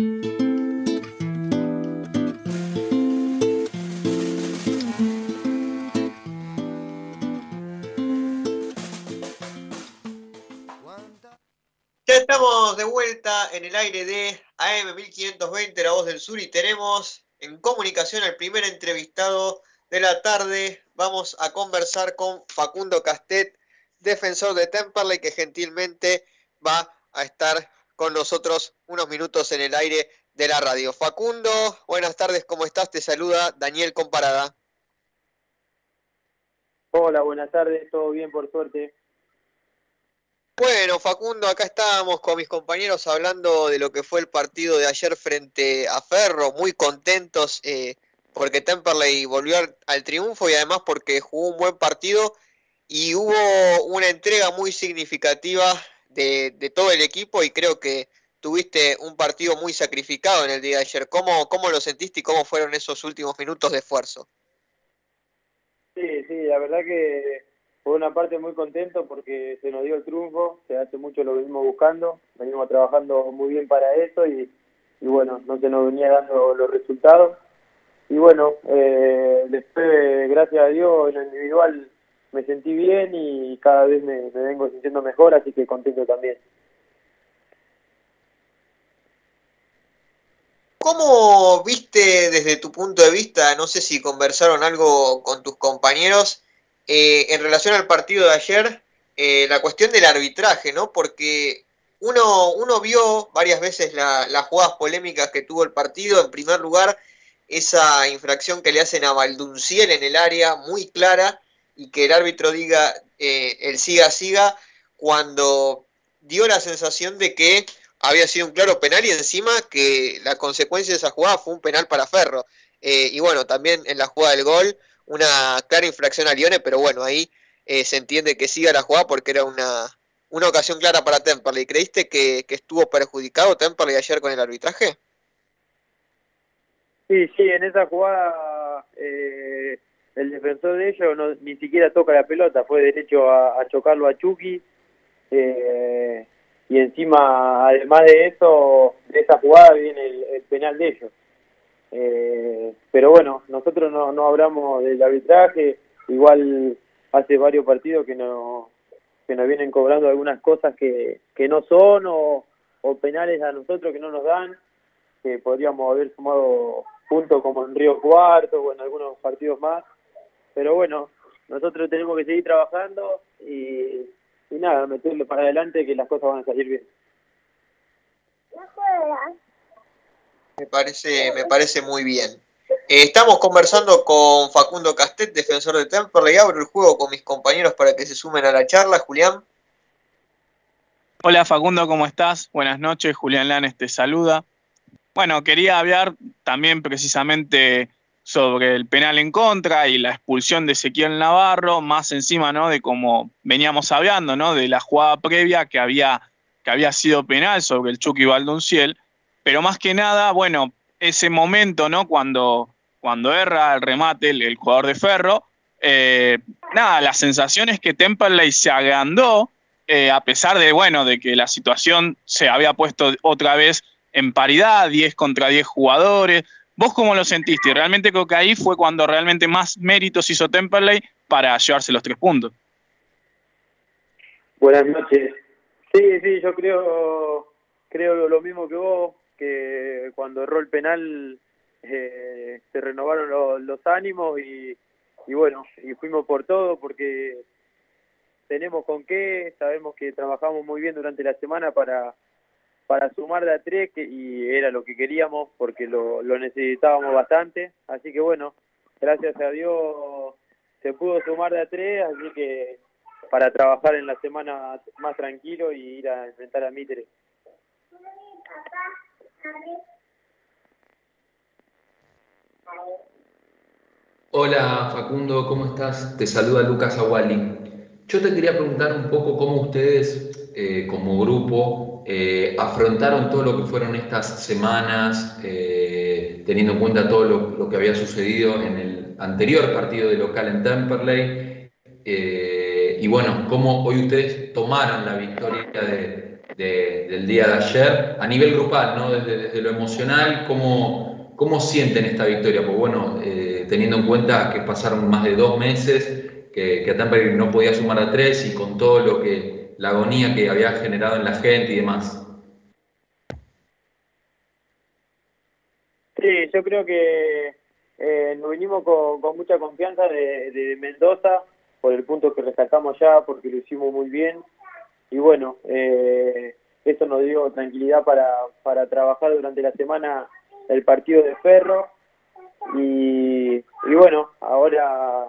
Ya estamos de vuelta en el aire de AM 1520, La Voz del Sur, y tenemos en comunicación al primer entrevistado de la tarde vamos a conversar con Facundo Castet, defensor de Temperley, que gentilmente va a estar con nosotros unos minutos en el aire de la radio. Facundo, buenas tardes, ¿cómo estás? Te saluda Daniel Comparada.
Hola, buenas tardes, todo bien por suerte.
Bueno, Facundo, acá estábamos con mis compañeros hablando de lo que fue el partido de ayer frente a Ferro, muy contentos eh, porque Temperley volvió al, triunfo y además porque jugó un buen partido y hubo una entrega muy significativa de, todo el equipo y creo que tuviste un partido muy sacrificado en el día de ayer. ¿Cómo, ¿Cómo lo sentiste y cómo fueron esos últimos minutos de esfuerzo?
Sí, sí, la verdad que fue una parte muy contento porque se nos dio el triunfo, que hace mucho lo venimos buscando, venimos trabajando muy bien para eso y, y bueno, no se nos venía dando los resultados y bueno, eh, después, gracias a Dios, en lo individual me sentí bien y cada vez me, vengo sintiendo mejor, así que contento también.
¿Cómo viste desde tu punto de vista, no sé si conversaron algo con tus compañeros, eh, en relación al partido de ayer, eh, la cuestión del arbitraje, ¿no? Porque uno, uno vio varias veces las jugadas polémicas que tuvo el partido, en primer lugar, esa infracción que le hacen a Valdunciel en el área muy clara y que el árbitro diga eh, el siga siga cuando dio la sensación de que había sido un claro penal y encima que la consecuencia de esa jugada fue un penal para Ferro. Eh, y bueno, también en la jugada del gol, una clara infracción a Lione, pero bueno, ahí eh, se entiende que siga la jugada porque era una, una ocasión clara para Temperley. ¿Creíste que, que estuvo perjudicado Temperley ayer con el arbitraje?
Sí, sí, en esa jugada eh, el defensor de ellos no, ni siquiera toca la pelota, fue derecho a, chocarlo a Chucky. Eh, y encima, además de eso, de esa jugada viene el, penal de ellos. Eh, pero bueno, nosotros no, no hablamos del arbitraje, igual hace varios partidos que no que nos vienen cobrando algunas cosas que, que no son o, o penales a nosotros que no nos dan, que podríamos haber sumado puntos como en Río Cuarto o en algunos partidos más. Pero bueno, nosotros tenemos que seguir trabajando y, nada, meterle para adelante que las cosas van a salir bien.
Me parece, me parece muy bien. Eh, estamos conversando con Facundo Castet, defensor de Temperley. Abro el juego con mis compañeros para que se sumen a la charla. Julián.
Hola Facundo, ¿cómo estás? Buenas noches. Julián Lanes te saluda. Bueno, quería hablar también precisamente sobre el penal en contra y la expulsión de Ezequiel Navarro, más encima, ¿no? De como veníamos hablando, ¿no? De la jugada previa que había, que había sido penal sobre el Chucky Valdonciel, pero más que nada, bueno, ese momento, ¿no? Cuando, cuando erra el remate el, jugador de Ferro, eh, nada, la sensación es que Temperley se agrandó, eh, a pesar de, bueno, de que la situación se había puesto otra vez en paridad, 10 contra 10 jugadores. ¿Vos cómo lo sentiste? Realmente creo que ahí fue cuando realmente más méritos hizo Temperley para llevarse los tres puntos.
Buenas noches. Sí, sí, yo creo, creo lo mismo que vos, que cuando erró el penal eh, se renovaron los ánimos y, y bueno, y fuimos por todo porque tenemos con qué, sabemos que trabajamos muy bien durante la semana para, para sumar de a tres y era lo que queríamos porque lo, lo necesitábamos bastante, así que bueno, gracias a Dios se pudo sumar de a tres, así que para trabajar en la semana más tranquilo y ir a enfrentar a Mitre.
Hola Facundo, ¿cómo estás? Te saluda Lucas Aguali. Yo te quería preguntar un poco cómo ustedes eh, como grupo eh, afrontaron todo lo que fueron estas semanas, eh, teniendo en cuenta todo lo, que había sucedido en el anterior partido de local en Temperley. y bueno, cómo hoy ustedes tomaron la victoria del día de ayer a nivel grupal, ¿no? desde, desde lo emocional, cómo, cómo sienten esta victoria. Pues bueno, teniendo en cuenta que pasaron más de dos meses, que, que no podía sumar a tres y con todo lo que, la agonía que había generado en la gente y demás.
Sí, yo creo que eh, nos vinimos con, mucha confianza de, Mendoza por el punto que rescatamos ya, porque lo hicimos muy bien. Y bueno, eh, eso nos dio tranquilidad para, para trabajar durante la semana el partido de Ferro y, y bueno, ahora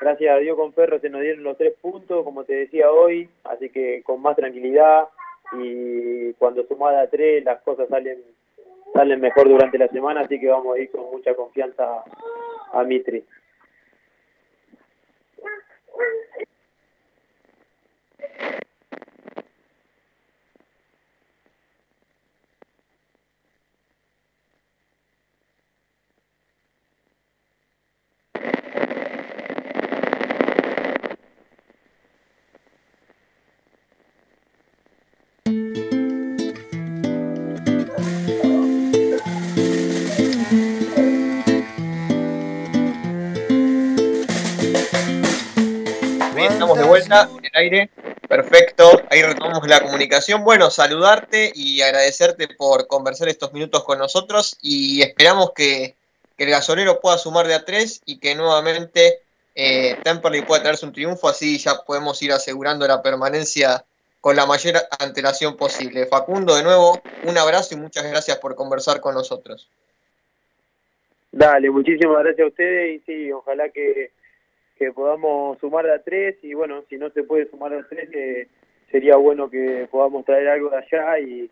gracias a Dios con Ferro se nos dieron los tres puntos, como te decía hoy, así que con más tranquilidad y cuando sumada a tres las cosas salen salen mejor durante la semana, así que vamos a ir con mucha confianza a Mitri.
En el aire. Perfecto, ahí retomamos la comunicación. Bueno, saludarte y agradecerte por conversar estos minutos con nosotros y esperamos que, el gasolero pueda sumar de a tres y que nuevamente eh, Temperley pueda traerse un triunfo, así ya podemos ir asegurando la permanencia con la mayor antelación posible. Facundo, de nuevo, un abrazo y muchas gracias por conversar con nosotros.
Dale, muchísimas gracias a ustedes y sí, ojalá que que podamos sumar a tres y bueno, si no se puede sumar a tres, eh, sería bueno que podamos traer algo de allá y,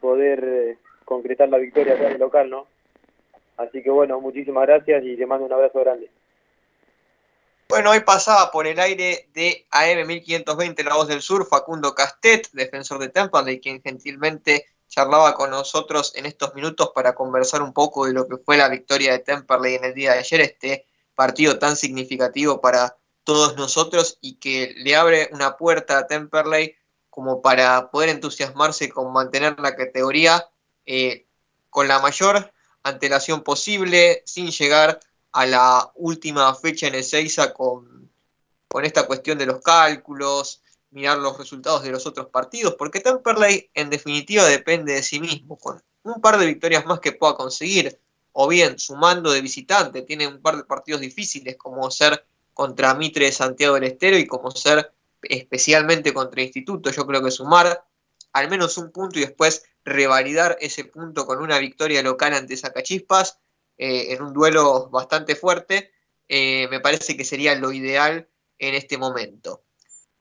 poder eh, concretar la victoria acá en el local, ¿no? Así que bueno, muchísimas gracias y te mando un abrazo grande.
Bueno, hoy pasaba por el aire de AM 1520 La Voz del Sur, Facundo Castet, defensor de de quien gentilmente charlaba con nosotros en estos minutos para conversar un poco de lo que fue la victoria de Temperley en el día de ayer, este partido tan significativo para todos nosotros y que le abre una puerta a Temperley como para poder entusiasmarse con mantener la categoría eh, con la mayor antelación posible, sin llegar a la última fecha en Ezeiza con, con esta cuestión de los cálculos, mirar los resultados de los otros partidos, porque Temperley en definitiva depende de sí mismo, con un par de victorias más que pueda conseguir, o bien sumando de visitante, tiene un par de partidos difíciles como ser contra Mitre de Santiago del Estero y como ser especialmente contra Instituto. Yo creo que sumar al menos un punto y después revalidar ese punto con una victoria local ante Zacachispas eh, en un duelo bastante fuerte, eh, me parece que sería lo ideal en este momento.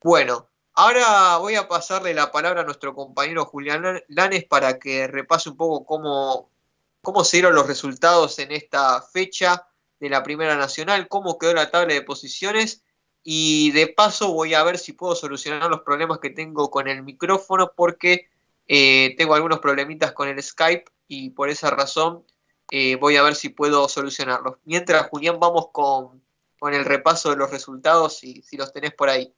Bueno, ahora voy a pasarle la palabra a nuestro compañero Julián Lanes para que repase un poco cómo cómo se dieron los resultados en esta fecha de la Primera Nacional, cómo quedó la tabla de posiciones y de paso voy a ver si puedo solucionar los problemas que tengo con el micrófono porque eh, tengo algunos problemitas con el Skype y por esa razón eh, voy a ver si puedo solucionarlos. Mientras, Julián, vamos con, con el repaso de los resultados, si, si los tenés por ahí.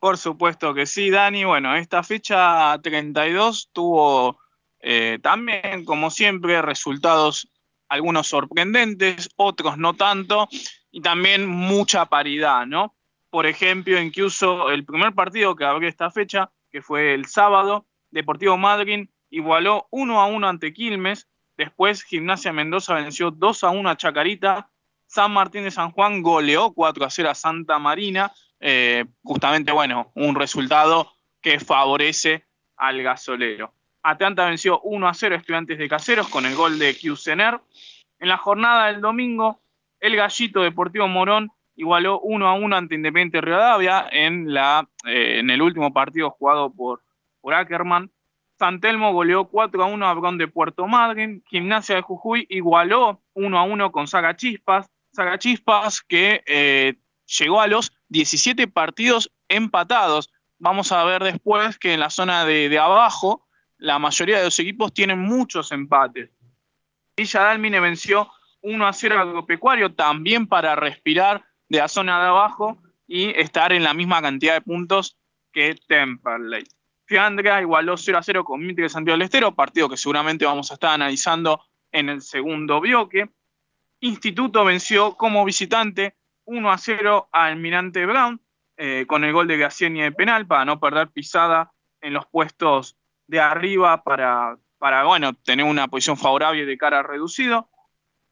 Por supuesto que sí, Dani. Bueno, esta fecha 32 tuvo eh, también, como siempre, resultados algunos sorprendentes, otros no tanto, y también mucha paridad, ¿no? Por ejemplo, incluso el primer partido que abrió esta fecha, que fue el sábado, Deportivo Madrid igualó 1 a 1 ante Quilmes, después Gimnasia Mendoza venció 2 a 1 a Chacarita, San Martín de San Juan goleó 4 a 0 a Santa Marina, eh, justamente, bueno, un resultado que favorece al gasolero. Atlanta venció 1 a 0 a Estudiantes de Caseros con el gol de Qsener. En la jornada del domingo, el Gallito Deportivo Morón igualó 1 a 1 ante Independiente Rivadavia en, la, eh, en el último partido jugado por, por Ackerman. San Telmo goleó 4 a 1 a Brón de Puerto Madryn. Gimnasia de Jujuy igualó 1 a 1 con Saga Chispas. Saga Chispas que eh, llegó a los 17 partidos empatados. Vamos a ver después que en la zona de, abajo la mayoría de los equipos tienen muchos empates. Villa Dalmine venció 1 a 0 al Agropecuario, también para respirar de la zona de abajo y estar en la misma cantidad de puntos que Temperley. Fiandra igualó 0 a 0 con Mitre de Santiago del Estero, partido que seguramente vamos a estar analizando en el segundo bloque. Instituto venció como visitante 1 a 0 a Almirante Brown, eh, con el gol de Gacieni de penal para no perder pisada en los puestos de arriba para, para bueno, tener una posición favorable de cara reducido.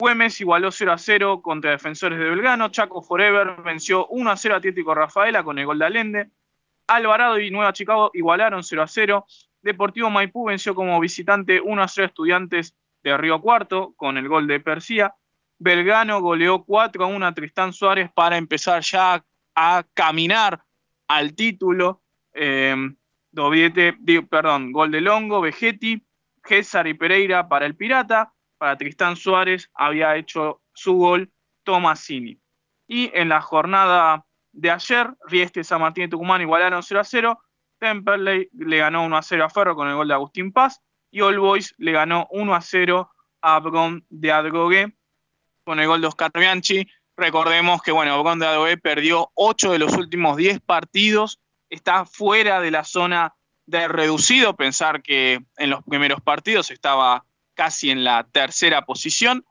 Güemes igualó 0 a 0 contra Defensores de Belgrano. Chaco Forever venció 1 a 0 a Atlético Rafaela con el gol de Allende. Alvarado y Nueva Chicago igualaron 0 a 0. Deportivo Maipú venció como visitante 1 a 0 a Estudiantes de Río Cuarto con el gol de Persía. Belgrano goleó 4 a 1 a Tristán Suárez para empezar ya a caminar al título. Eh, perdón, gol de Longo, Vegetti, César y Pereira para el Pirata. Para Tristán Suárez había hecho su gol Tomasini. Y en la jornada de ayer, Rieste y San Martín de Tucumán igualaron 0 a 0. Temperley le ganó 1 a 0 a Ferro con el gol de Agustín Paz. Y All Boys le ganó 1 a 0 a Bron de Adrogué con el gol de Oscar Bianchi. Recordemos que, bueno, Bron de Adrogué perdió 8 de los últimos 10 partidos. Está fuera de la zona de reducido. Pensar que en los primeros partidos estaba casi en la tercera posición.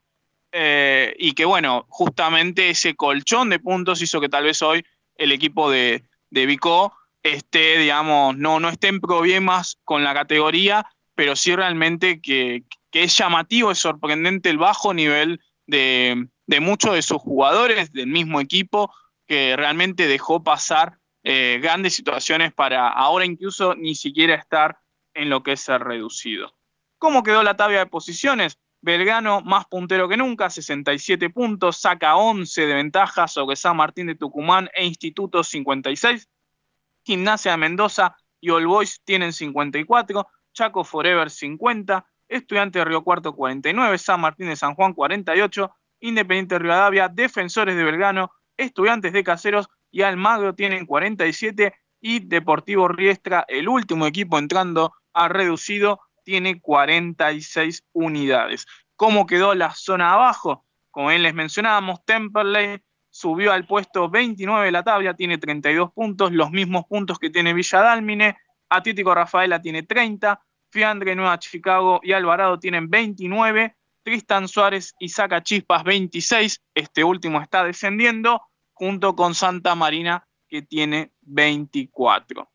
Eh, y que bueno, justamente ese colchón de puntos hizo que tal vez hoy el equipo de, de Vicó esté, digamos, no, no esté en problemas con la categoría, pero sí realmente que, es llamativo, es sorprendente el bajo nivel de, muchos de sus jugadores del mismo equipo, que realmente dejó pasar eh, grandes situaciones para ahora incluso ni siquiera estar en lo que es reducido. ¿Cómo quedó la tabla de posiciones? Belgrano más puntero que nunca, 67 puntos, saca 11 de ventaja sobre San Martín de Tucumán e Instituto 56. Gimnasia de Mendoza y All Boys tienen 54, Chaco Forever 50, Estudiante de Río Cuarto 49, San Martín de San Juan 48, Independiente de Rivadavia, Defensores de Belgrano, Estudiantes de Caseros y Almagro tienen 47 y Deportivo Riestra, el último equipo entrando a reducido, tiene 46 unidades. ¿Cómo quedó la zona abajo? Como bien les mencionábamos, Temperley subió al puesto 29 de la tabla, tiene 32 puntos, los mismos puntos que tiene Villa Dálmine. Atlético Rafaela tiene 30, Fiandre, Nueva Chicago y Alvarado tienen 29, Tristan Suárez y Saca Chispas 26, este último está descendiendo, junto con Santa Marina que tiene 24.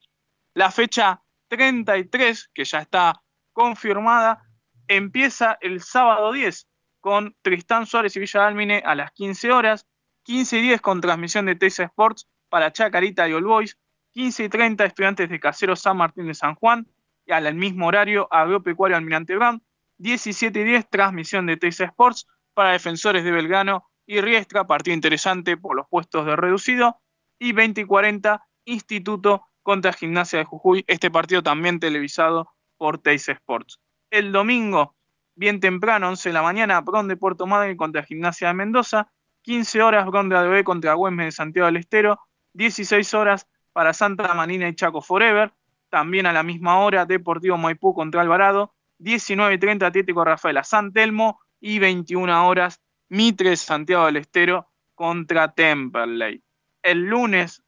La fecha 33, que ya está confirmada, empieza el sábado 10 con Tristán Suárez y Villa Dálmine a las 15 horas, 15 y 10 con transmisión de TC Sports para Chacarita y All Boys, 15 y 30 estudiantes de Casero San Martín de San Juan, al mismo horario Agropecuario Almirante Brown, 17 y 10 transmisión de TC Sports para defensores de Belgrano y Riestra, partido interesante por los puestos de reducido, y 20 y 40 Instituto contra Gimnasia de Jujuy, este partido también televisado por Teis Sports. El domingo, bien temprano, 11 de la mañana, Bron de Puerto Madre contra Gimnasia de Mendoza, 15 horas Bron de ADB contra Güemes de Santiago del Estero, 16 horas para Santa Manina y Chaco Forever, también a la misma hora Deportivo Maipú contra Alvarado, 19.30 Atlético Rafaela San Telmo y 21 horas Mitre Santiago del Estero contra Temperley. El lunes,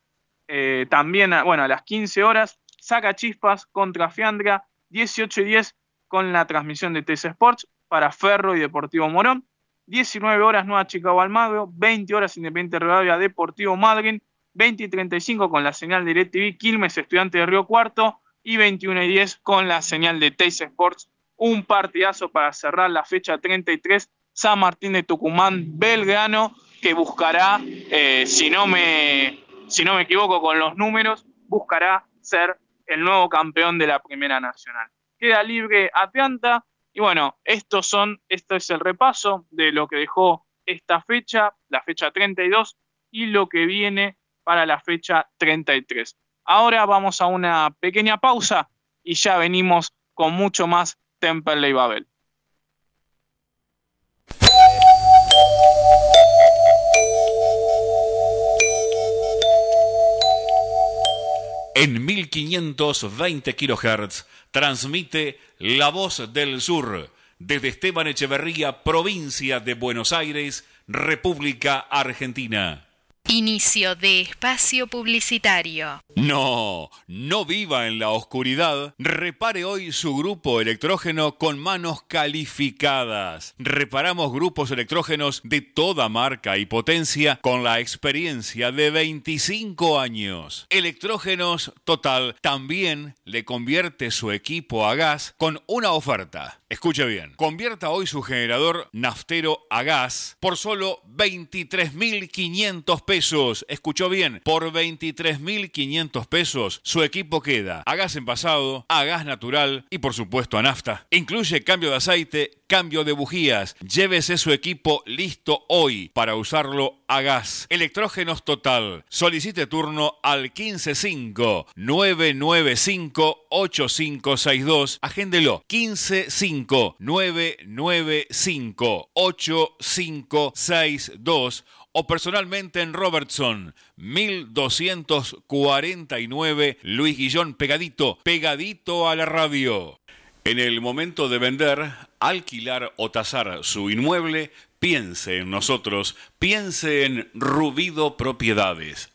eh, también, bueno, a las 15 horas, saca chispas contra Fiandra, 18 y 10 con la transmisión de TC Sports para Ferro y Deportivo Morón. 19 horas Nueva Chicago Almagro, 20 horas Independiente Rivadavia Deportivo Madrid, 20 y 35 con la señal de DirecTV Quilmes Estudiante de Río Cuarto y 21 y 10 con la señal de Teis Sports. Un partidazo para cerrar la fecha 33, San Martín de Tucumán, Belgrano, que buscará, eh, si, no me, si no me equivoco con los números, buscará ser el nuevo campeón de la Primera Nacional. Queda libre Atlanta, y bueno, estos son, esto es el repaso de lo que dejó esta fecha, la fecha 32, y lo que viene para la fecha 33. Ahora vamos a una pequeña pausa y ya venimos con mucho más Temple y Babel.
En 1520 kHz transmite La Voz del Sur desde Esteban Echeverría, provincia de Buenos Aires, República Argentina.
Inicio de espacio publicitario.
No, no viva en la oscuridad. Repare hoy su grupo electrógeno con manos calificadas. Reparamos grupos electrógenos de toda marca y potencia con la experiencia de 25 años. Electrógenos Total también le convierte su equipo a gas con una oferta. Escuche bien, convierta hoy su generador naftero a gas por solo 23.500 pesos. Escuchó bien, por 23.500 pesos su equipo queda a gas envasado, a gas natural y por supuesto a nafta. Incluye cambio de aceite, cambio de bujías. Llévese su equipo listo hoy para usarlo a gas. Electrógenos Total. Solicite turno al 155 995 8562. Agéndelo 155 995 8562 o personalmente en Robertson, 1249 Luis Guillón, pegadito, pegadito a la radio. En el momento de vender, alquilar o tasar su inmueble, piense en nosotros, piense en Rubido Propiedades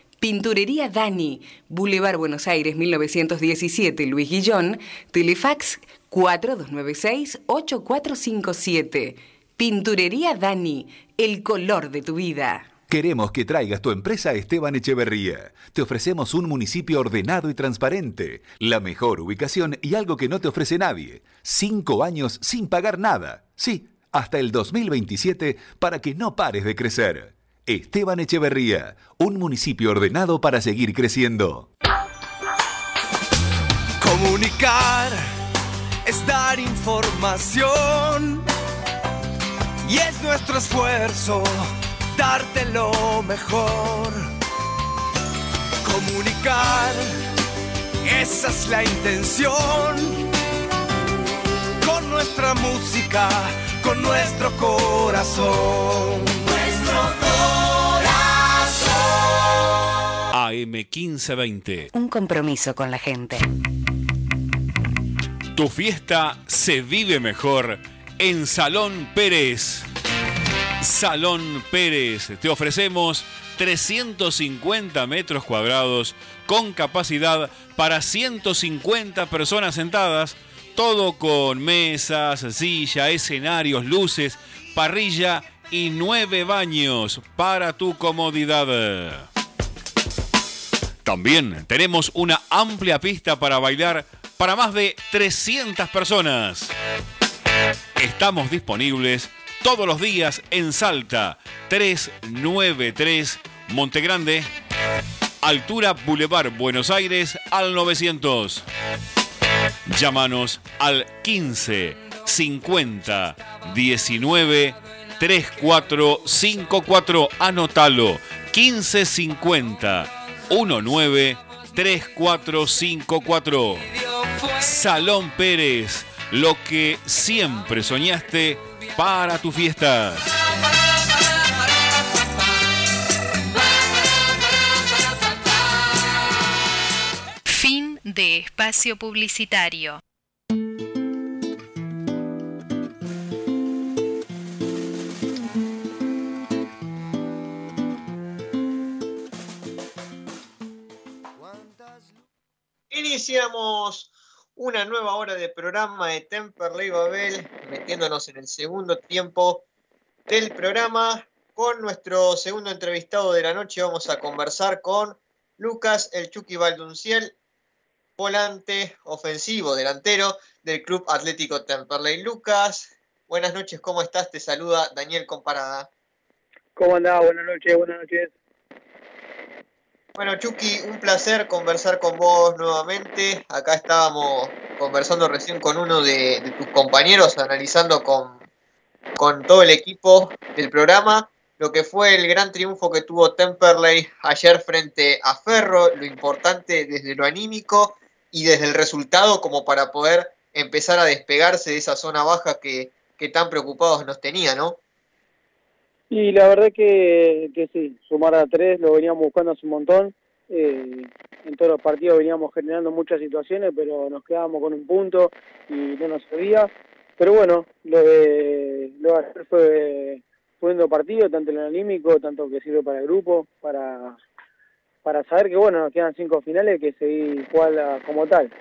Pinturería Dani, Boulevard Buenos Aires 1917, Luis Guillón, Telefax 4296-8457. Pinturería Dani, el color de tu vida.
Queremos que traigas tu empresa a Esteban Echeverría. Te ofrecemos un municipio ordenado y transparente, la mejor ubicación y algo que no te ofrece nadie. Cinco años sin pagar nada. Sí, hasta el 2027 para que no pares de crecer. Esteban Echeverría, un municipio ordenado para seguir creciendo.
Comunicar es dar información y es nuestro esfuerzo darte lo mejor. Comunicar, esa es la intención. Con nuestra música, con nuestro corazón.
AM1520.
Un compromiso con la gente.
Tu fiesta se vive mejor en Salón Pérez. Salón Pérez, te ofrecemos 350 metros cuadrados con capacidad para 150 personas sentadas, todo con mesas, silla, escenarios, luces, parrilla y nueve baños para tu comodidad. También tenemos una amplia pista para bailar para más de 300 personas. Estamos disponibles todos los días en Salta, 393 Montegrande, altura Boulevard Buenos Aires al 900. Llámanos al 15 50 19 3454. Anótalo. 1550 19 3454. Salón Pérez. Lo que siempre soñaste para tu fiesta.
Fin de espacio publicitario.
Iniciamos una nueva hora de programa de Temperley Babel, metiéndonos en el segundo tiempo del programa. Con nuestro segundo entrevistado de la noche vamos a conversar con Lucas El Chucky Valdunciel, volante ofensivo, delantero del Club Atlético Temperley. Lucas, buenas noches, ¿cómo estás? Te saluda Daniel Comparada.
¿Cómo andás? Buenas noches, buenas noches.
Bueno, Chucky, un placer conversar con vos nuevamente. Acá estábamos conversando recién con uno de, tus compañeros, analizando con, con todo el equipo del programa lo que fue el gran triunfo que tuvo Temperley ayer frente a Ferro, lo importante desde lo anímico y desde el resultado como para poder empezar a despegarse de esa zona baja que, que tan preocupados nos tenía, ¿no?
Y la verdad que, que sí, sumar a tres lo veníamos buscando hace un montón. Eh, en todos los partidos veníamos generando muchas situaciones, pero nos quedábamos con un punto y no nos servía. Pero bueno, lo de, lo de ayer fue, fue partido, tanto el anímico, tanto que sirve para el grupo, para, para saber que bueno, nos quedan cinco finales que seguir igual como tal.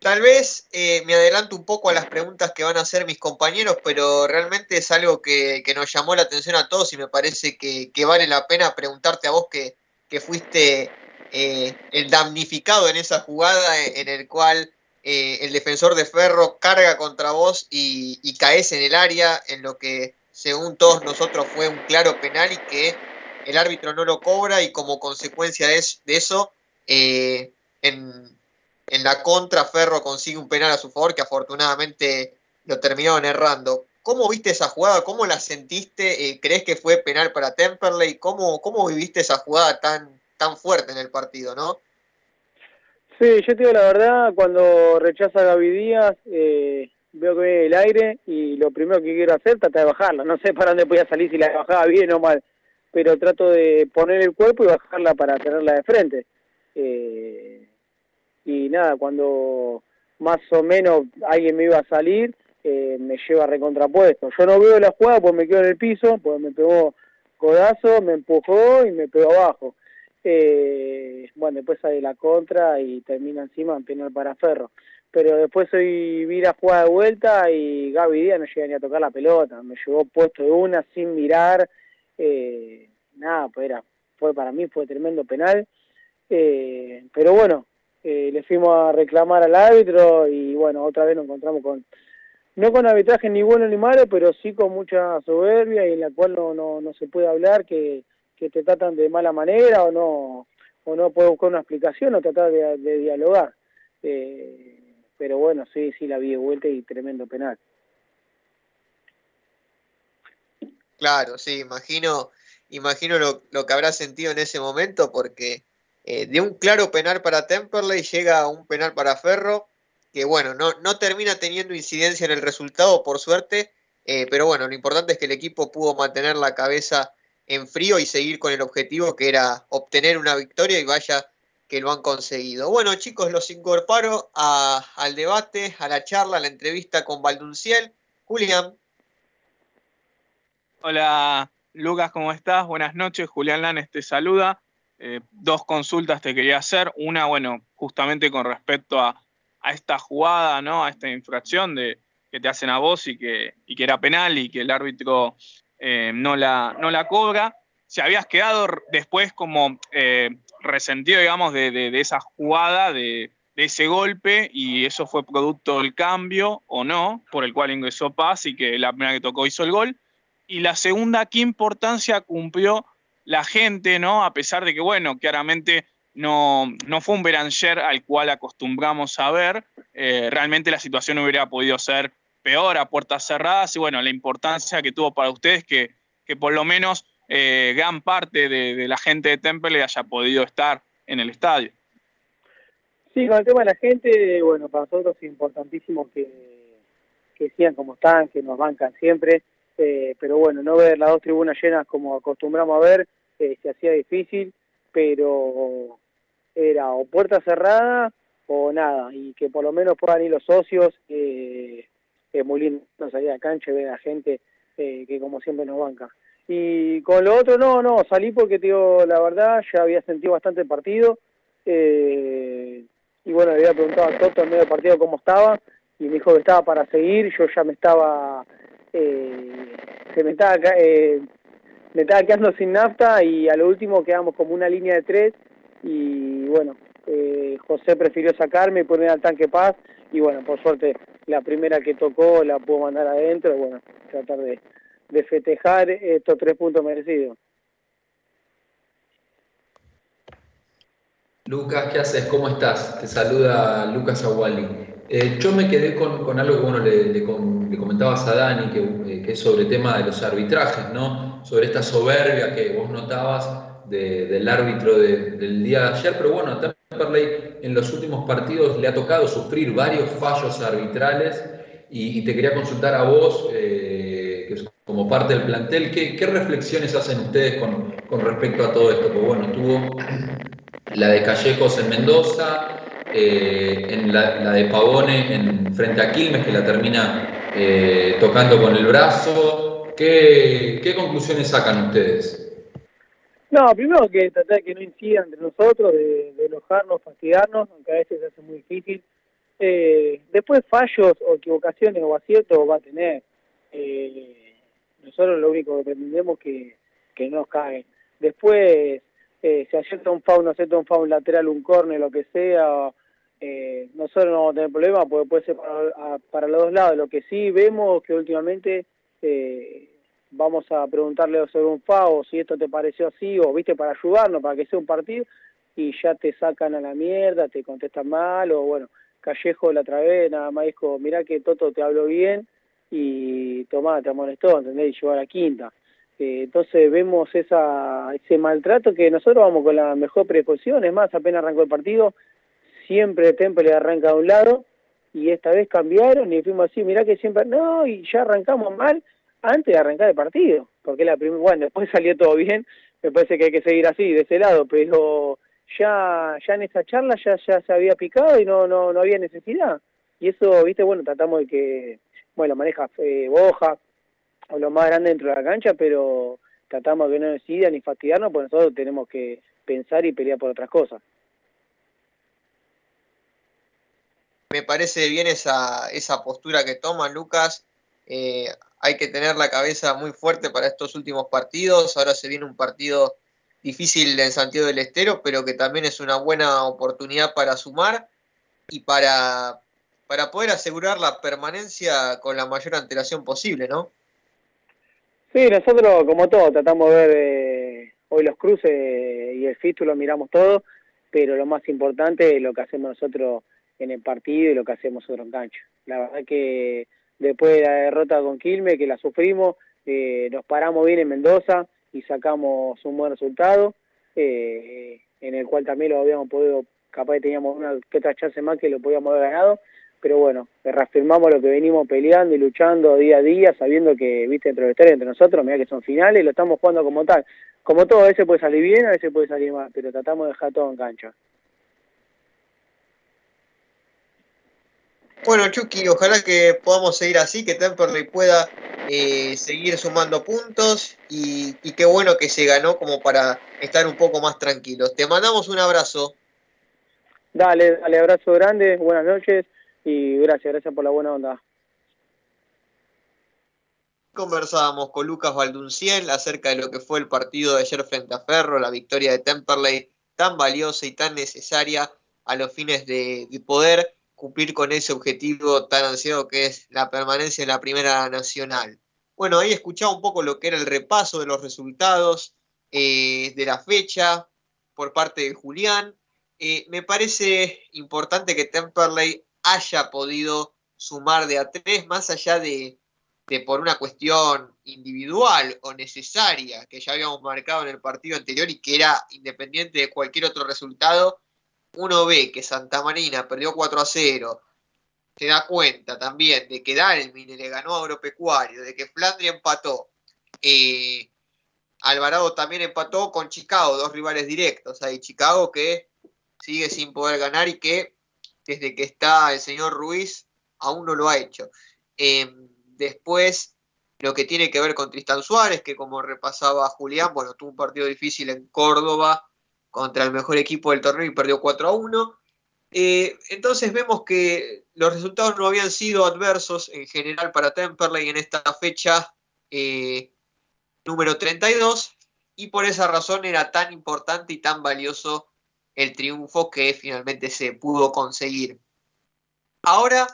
Tal vez eh, me adelanto un poco a las preguntas que van a hacer mis compañeros, pero realmente es algo que, nos llamó la atención a todos y me parece que, vale la pena preguntarte a vos que, fuiste eh, el damnificado en esa jugada en el cual eh, el defensor de Ferro carga contra vos y, caes en el área en lo que según todos nosotros fue un claro penal y que el árbitro no lo cobra y como consecuencia de, eso en en la contra Ferro consigue un penal a su favor que afortunadamente lo terminaron errando. ¿Cómo viste esa jugada? ¿Cómo la sentiste? Eh, ¿Crees que fue penal para Temperley? ¿Cómo, cómo viviste esa jugada tan, tan fuerte en el partido, no?
Sí, yo te digo la verdad, cuando rechaza a Gaby Díaz, eh, veo que viene el aire y lo primero que quiero hacer es tratar de bajarla. No sé para dónde podía salir, si la bajaba bien o mal, pero trato de poner el cuerpo y bajarla para tenerla de frente. Eh, y nada, cuando más o menos alguien me iba a salir, eh, me lleva recontrapuesto. Yo no veo la jugada, pues me quedo en el piso, pues me pegó codazo, me empujó y me pegó abajo. Eh, bueno, después sale la contra y termina encima en penal para Ferro. Pero después hoy vi la jugada de vuelta y Gaby Díaz no llega ni a tocar la pelota, me llevó puesto de una sin mirar. Eh, nada, pues era, fue para mí fue tremendo penal. Eh, pero bueno, eh, le fuimos a reclamar al árbitro y bueno, otra vez nos encontramos con, no con arbitraje ni bueno ni malo, pero sí con mucha soberbia y en la cual no, no, no se puede hablar, que, que te tratan de mala manera o no o no puedes buscar una explicación o tratar de, dialogar. Eh, pero bueno, sí, sí la vi de vuelta y tremendo penal.
Claro, sí, imagino, imagino lo, lo que habrá sentido en ese momento porque eh, de un claro penal para Temperley llega a un penal para Ferro, que bueno, no, no termina teniendo incidencia en el resultado, por suerte, eh, pero bueno, lo importante es que el equipo pudo mantener la cabeza en frío y seguir con el objetivo que era obtener una victoria y vaya que lo han conseguido. Bueno chicos, los incorporo al debate, a la charla, a la entrevista con Valdunciel. Julián.
Hola Lucas, ¿cómo estás? Buenas noches, Julián Lanes te saluda. Eh, dos consultas te quería hacer. Una, bueno, justamente con respecto a, esta jugada, ¿no? A esta infracción de, que te hacen a vos y que, que era penal y que el árbitro eh, no, la, no la cobra. si habías quedado después como eh, resentido, digamos, de, esa jugada, de, ese golpe, y eso fue producto del cambio o no, por el cual ingresó Paz y que la primera que tocó hizo el gol. Y la segunda, ¿qué importancia cumplió la gente, ¿no? A pesar de que, bueno, claramente no, no fue un Beranger al cual acostumbramos a ver, eh, realmente la situación hubiera podido ser peor a puertas cerradas y bueno, la importancia que tuvo para ustedes que, que por lo menos eh, gran parte de, la gente de Temple haya podido estar en el estadio.
Sí, con el tema de la gente, bueno, para nosotros es importantísimo que, que sigan como están, que nos bancan siempre, eh, pero bueno, no ver las dos tribunas llenas como acostumbramos a ver, eh, se hacía difícil, pero era o puerta cerrada o nada, y que por lo menos puedan ir los socios, eh, es muy lindo salir a cancha y ver a la gente que como siempre nos banca. Y con lo otro, no, no, salí porque, tío, la verdad, ya había sentido bastante el partido. Eh, y bueno, le había preguntado a Toto en medio del partido cómo estaba. Y me dijo que estaba para seguir. Yo ya me estaba. Eh, se me estaba. Eh, quedando sin nafta. Y a lo último quedamos como una línea de tres. Y bueno, eh, José prefirió sacarme y poner al tanque paz. Y bueno, por suerte, la primera que tocó la pudo mandar adentro. Y bueno, tratar de de festejar estos tres puntos merecidos.
Lucas, ¿qué haces? ¿Cómo estás? Te saluda Lucas Aguali. Eh, yo me quedé con, algo que bueno, le, comentabas a Dani, eh, que, es sobre el tema de los arbitrajes, ¿no? Sobre esta soberbia que vos notabas del árbitro del día de ayer, pero bueno, a Temperley en los últimos partidos le ha tocado sufrir varios fallos arbitrales y, te quería consultar a vos. Eh, como parte del plantel. ¿Qué, reflexiones hacen ustedes con, respecto a todo esto? Pues bueno, tuvo la de Callejos en Mendoza, eh, en la, de Pavone en, frente a Quilmes, que la termina eh, tocando con el brazo. ¿Qué, conclusiones sacan ustedes?
No, primero que tratar de que no incidan entre nosotros, de, enojarnos, fastidiarnos, aunque a veces se hace muy difícil. Eh, después fallos o equivocaciones o aciertos va a tener. Eh, nosotros lo único que pretendemos es que, que no caen. Después, eh, si acierta un foul, no acierta un foul lateral, un córner, lo que sea, eh, nosotros no vamos a tener problema porque puede ser para, los dos lados. Lo que sí vemos que últimamente eh, vamos a preguntarle sobre un foul, si esto te pareció así, o viste, para ayudarnos, para que sea un partido, y ya te sacan a la mierda, te contestan mal, o bueno, Callejo la otra vez, nada más dijo, mirá que Toto te habló bien, y tomá, te amonestó, ¿entendés? Y llevó a la quinta. Eh, entonces vemos esa, ese maltrato que nosotros vamos con la mejor predisposición, es más, apenas arrancó el partido, siempre Temple arranca de un lado, y esta vez cambiaron y fuimos así, mirá que siempre, no, y ya arrancamos mal antes de arrancar el partido, porque la primera, bueno, después salió todo bien, me parece que hay que seguir así, de ese lado, pero ya, ya en esa charla ya, ya se había picado y no, no, no había necesidad. Y eso, viste, bueno, tratamos de que bueno, maneja eh, Boja o lo más grande dentro de la cancha, pero tratamos de que no decidan ni fastidiarnos, porque nosotros tenemos que pensar y pelear por otras cosas.
Me parece bien esa, esa postura que toma Lucas. Eh, hay que tener la cabeza muy fuerte para estos últimos partidos. Ahora se viene un partido difícil en Santiago del Estero, pero que también es una buena oportunidad para sumar y para, para poder asegurar la permanencia con la mayor antelación posible, ¿no?
Sí, nosotros como todo tratamos de ver eh, hoy los cruces y el fítulo miramos todo, pero lo más importante es lo que hacemos nosotros en el partido y lo que hacemos nosotros en cancha. La verdad que después de la derrota con Quilme, que la sufrimos, eh, nos paramos bien en Mendoza y sacamos un buen resultado, eh, en el cual también lo habíamos podido, capaz que teníamos una que otra chance más que lo podíamos haber ganado, pero bueno, reafirmamos lo que venimos peleando y luchando día a día, sabiendo que, viste, entre los entre nosotros, mira que son finales, lo estamos jugando como tal. Como todo, a veces puede salir bien, a veces puede salir mal, pero tratamos de dejar todo en cancha.
Bueno, Chucky, ojalá que podamos seguir así, que Temperley pueda eh, seguir sumando puntos y, y qué bueno que se ganó como para estar un poco más tranquilos. Te mandamos un abrazo.
Dale, dale, abrazo grande, buenas noches y gracias, gracias por la buena onda.
Conversábamos con Lucas Valdunciel acerca de lo que fue el partido de ayer frente a Ferro, la victoria de Temperley, tan valiosa y tan necesaria a los fines de, poder cumplir con ese objetivo tan ansiado que es la permanencia en la Primera Nacional. Bueno, ahí escuchaba un poco lo que era el repaso de los resultados eh, de la fecha por parte de Julián. Eh, me parece importante que Temperley haya podido sumar de a tres, más allá de, de por una cuestión individual o necesaria que ya habíamos marcado en el partido anterior y que era independiente de cualquier otro resultado, uno ve que Santa Marina perdió 4 a 0, se da cuenta también de que Dalmine le ganó a Agropecuario, de que Flandria empató, eh, Alvarado también empató con Chicago, dos rivales directos. Hay Chicago que sigue sin poder ganar y que desde que está el señor Ruiz aún no lo ha hecho. Em, Después, lo que tiene que ver con Tristan Suárez, que como repasaba Julián, bueno, tuvo un partido difícil en Córdoba contra el mejor equipo del torneo y perdió 4 a 1. Eh, entonces vemos que los resultados no habían sido adversos en general para Temperley en esta fecha eh, número 32 y por esa razón era tan importante y tan valioso el triunfo que finalmente se pudo conseguir. Ahora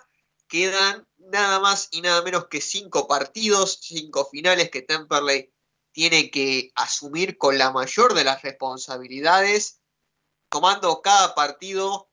quedan nada más y nada menos que cinco partidos, cinco finales que Temperley tiene que asumir con la mayor de las responsabilidades, tomando cada partido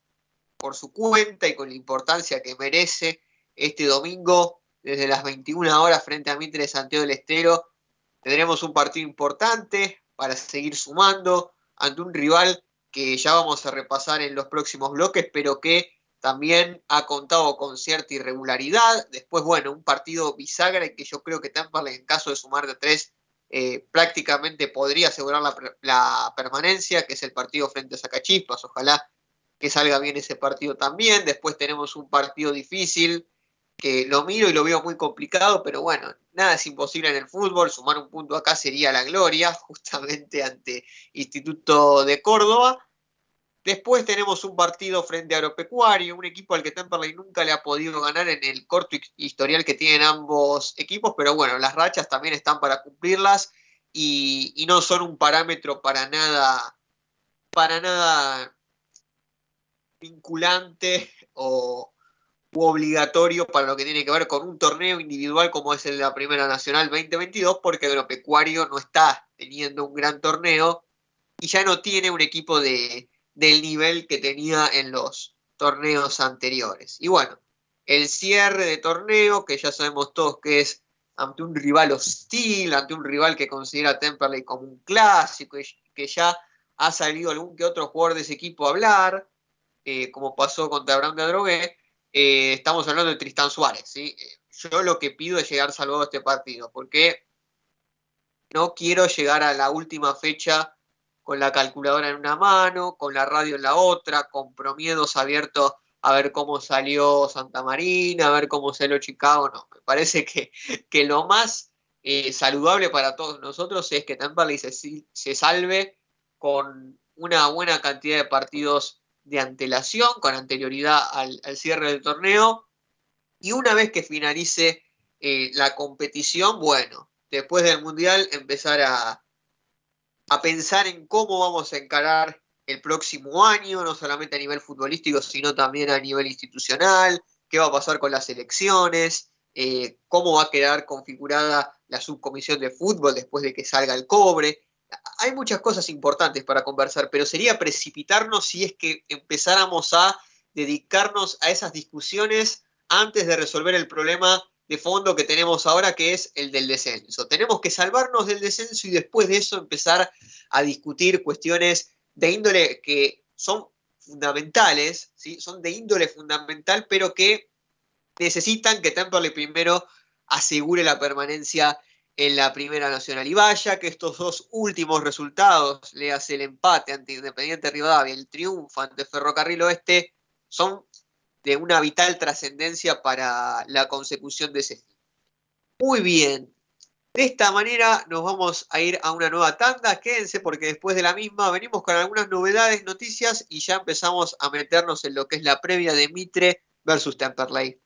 por su cuenta y con la importancia que merece este domingo desde las 21 horas frente a Mitre de Santiago del Estero. Tendremos un partido importante para seguir sumando ante un rival que ya vamos a repasar en los próximos bloques, pero que también ha contado con cierta irregularidad. Después, bueno, un partido bisagra que yo creo que Tampa, en caso de sumar de tres, eh, prácticamente podría asegurar la, permanencia, que es el partido frente a Sacachispas. Ojalá que salga bien ese partido también. Después tenemos un partido difícil que lo miro y lo veo muy complicado, pero bueno, nada es imposible en el fútbol. Sumar un punto acá sería la gloria, justamente ante Instituto de Córdoba. Después tenemos un partido frente a Agropecuario, un equipo al que Temperley nunca le ha podido ganar en el corto historial que tienen ambos equipos, pero bueno, las rachas también están para cumplirlas y, no son un parámetro para nada, para nada vinculante o obligatorio para lo que tiene que ver con un torneo individual como es el de la Primera Nacional 2022, porque Agropecuario no está teniendo un gran torneo y ya no tiene un equipo de, del nivel que tenía en los torneos anteriores. Y bueno, el cierre de torneo, que ya sabemos todos que es ante un rival hostil, ante un rival que considera Temperley como un clásico, que ya ha salido algún que otro jugador de ese equipo a hablar, eh, como pasó contra Brown de Adrogué, eh, estamos hablando de Tristán Suárez. ¿sí? Yo lo que pido es llegar salvado a este partido, porque no quiero llegar a la última fecha con la calculadora en una mano, con la radio en la otra, con promiedos abiertos a ver cómo salió Santa Marina, a ver cómo salió Chicago. No, me parece que, que lo más eh, saludable para todos nosotros es que Tampa se, se salve con una buena cantidad de partidos de antelación, con anterioridad al, cierre del torneo. Y una vez que finalice eh, la competición, bueno, después del Mundial empezar a, a pensar en cómo vamos a encarar el próximo año, no solamente a nivel futbolístico, sino también a nivel institucional, qué va a pasar con las elecciones, eh, cómo va a quedar configurada la subcomisión de fútbol después de que salga el cobre. Hay muchas cosas importantes para conversar, pero sería precipitarnos si es que empezáramos a dedicarnos a esas discusiones antes de resolver el problema de fondo que tenemos ahora, que es el del descenso. Tenemos que salvarnos del descenso y después de eso empezar a discutir cuestiones de índole que son fundamentales, ¿sí? son de índole fundamental, pero que necesitan que Temperley primero asegure la permanencia en la Primera Nacional. Y vaya que estos dos últimos resultados, le hace el empate ante Independiente Rivadavia, el triunfo ante Ferrocarril Oeste, son de una vital trascendencia para la consecución de ese. Muy bien. De esta manera nos vamos a ir a una nueva tanda. Quédense porque después de la misma venimos con algunas novedades, noticias y ya empezamos a meternos en lo que es la previa de Mitre versus Temperley.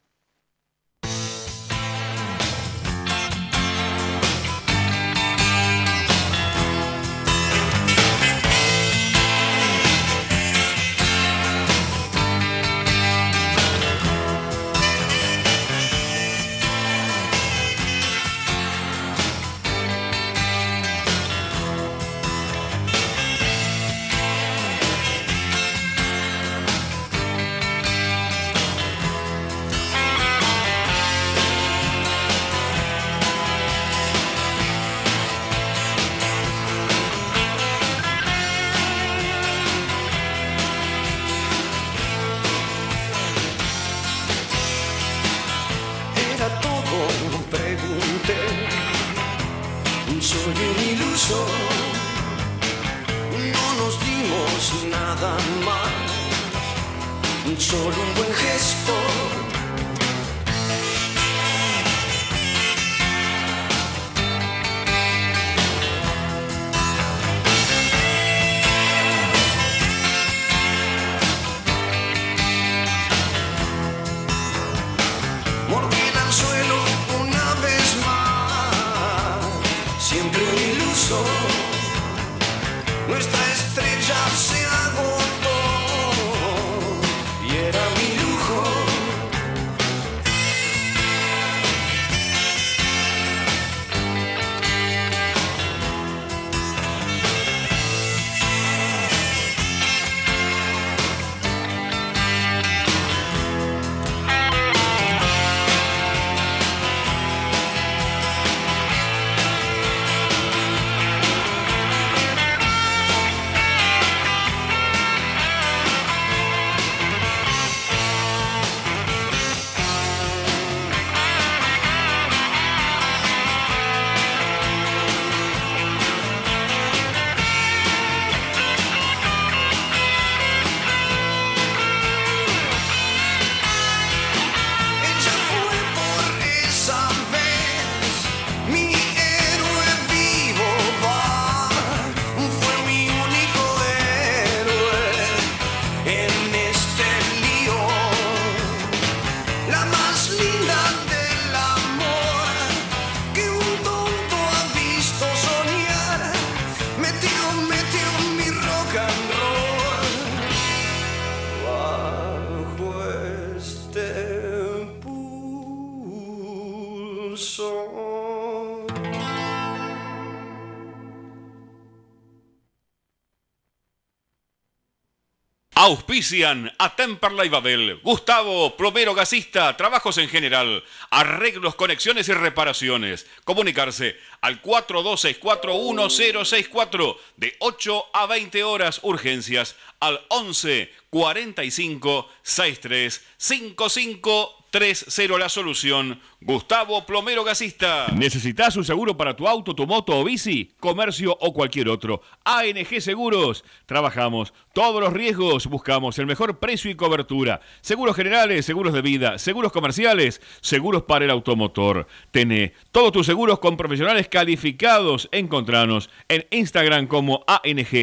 Parisian
Auspician a Temperley Babel, Gustavo, plomero gasista, trabajos en general, arreglos, conexiones y reparaciones. Comunicarse al 42641064 de 8 a 20 horas, urgencias al 11 45 63 55 30 la solución. Gustavo Plomero Gasista. ¿Necesitas un seguro para tu auto, tu moto o bici? Comercio o cualquier otro. ANG Seguros. Trabajamos todos los riesgos. Buscamos el mejor precio y cobertura. Seguros generales, seguros de vida, seguros comerciales, seguros para el automotor. Tené todos tus seguros con profesionales calificados. Encontranos en Instagram como ANG-seguros.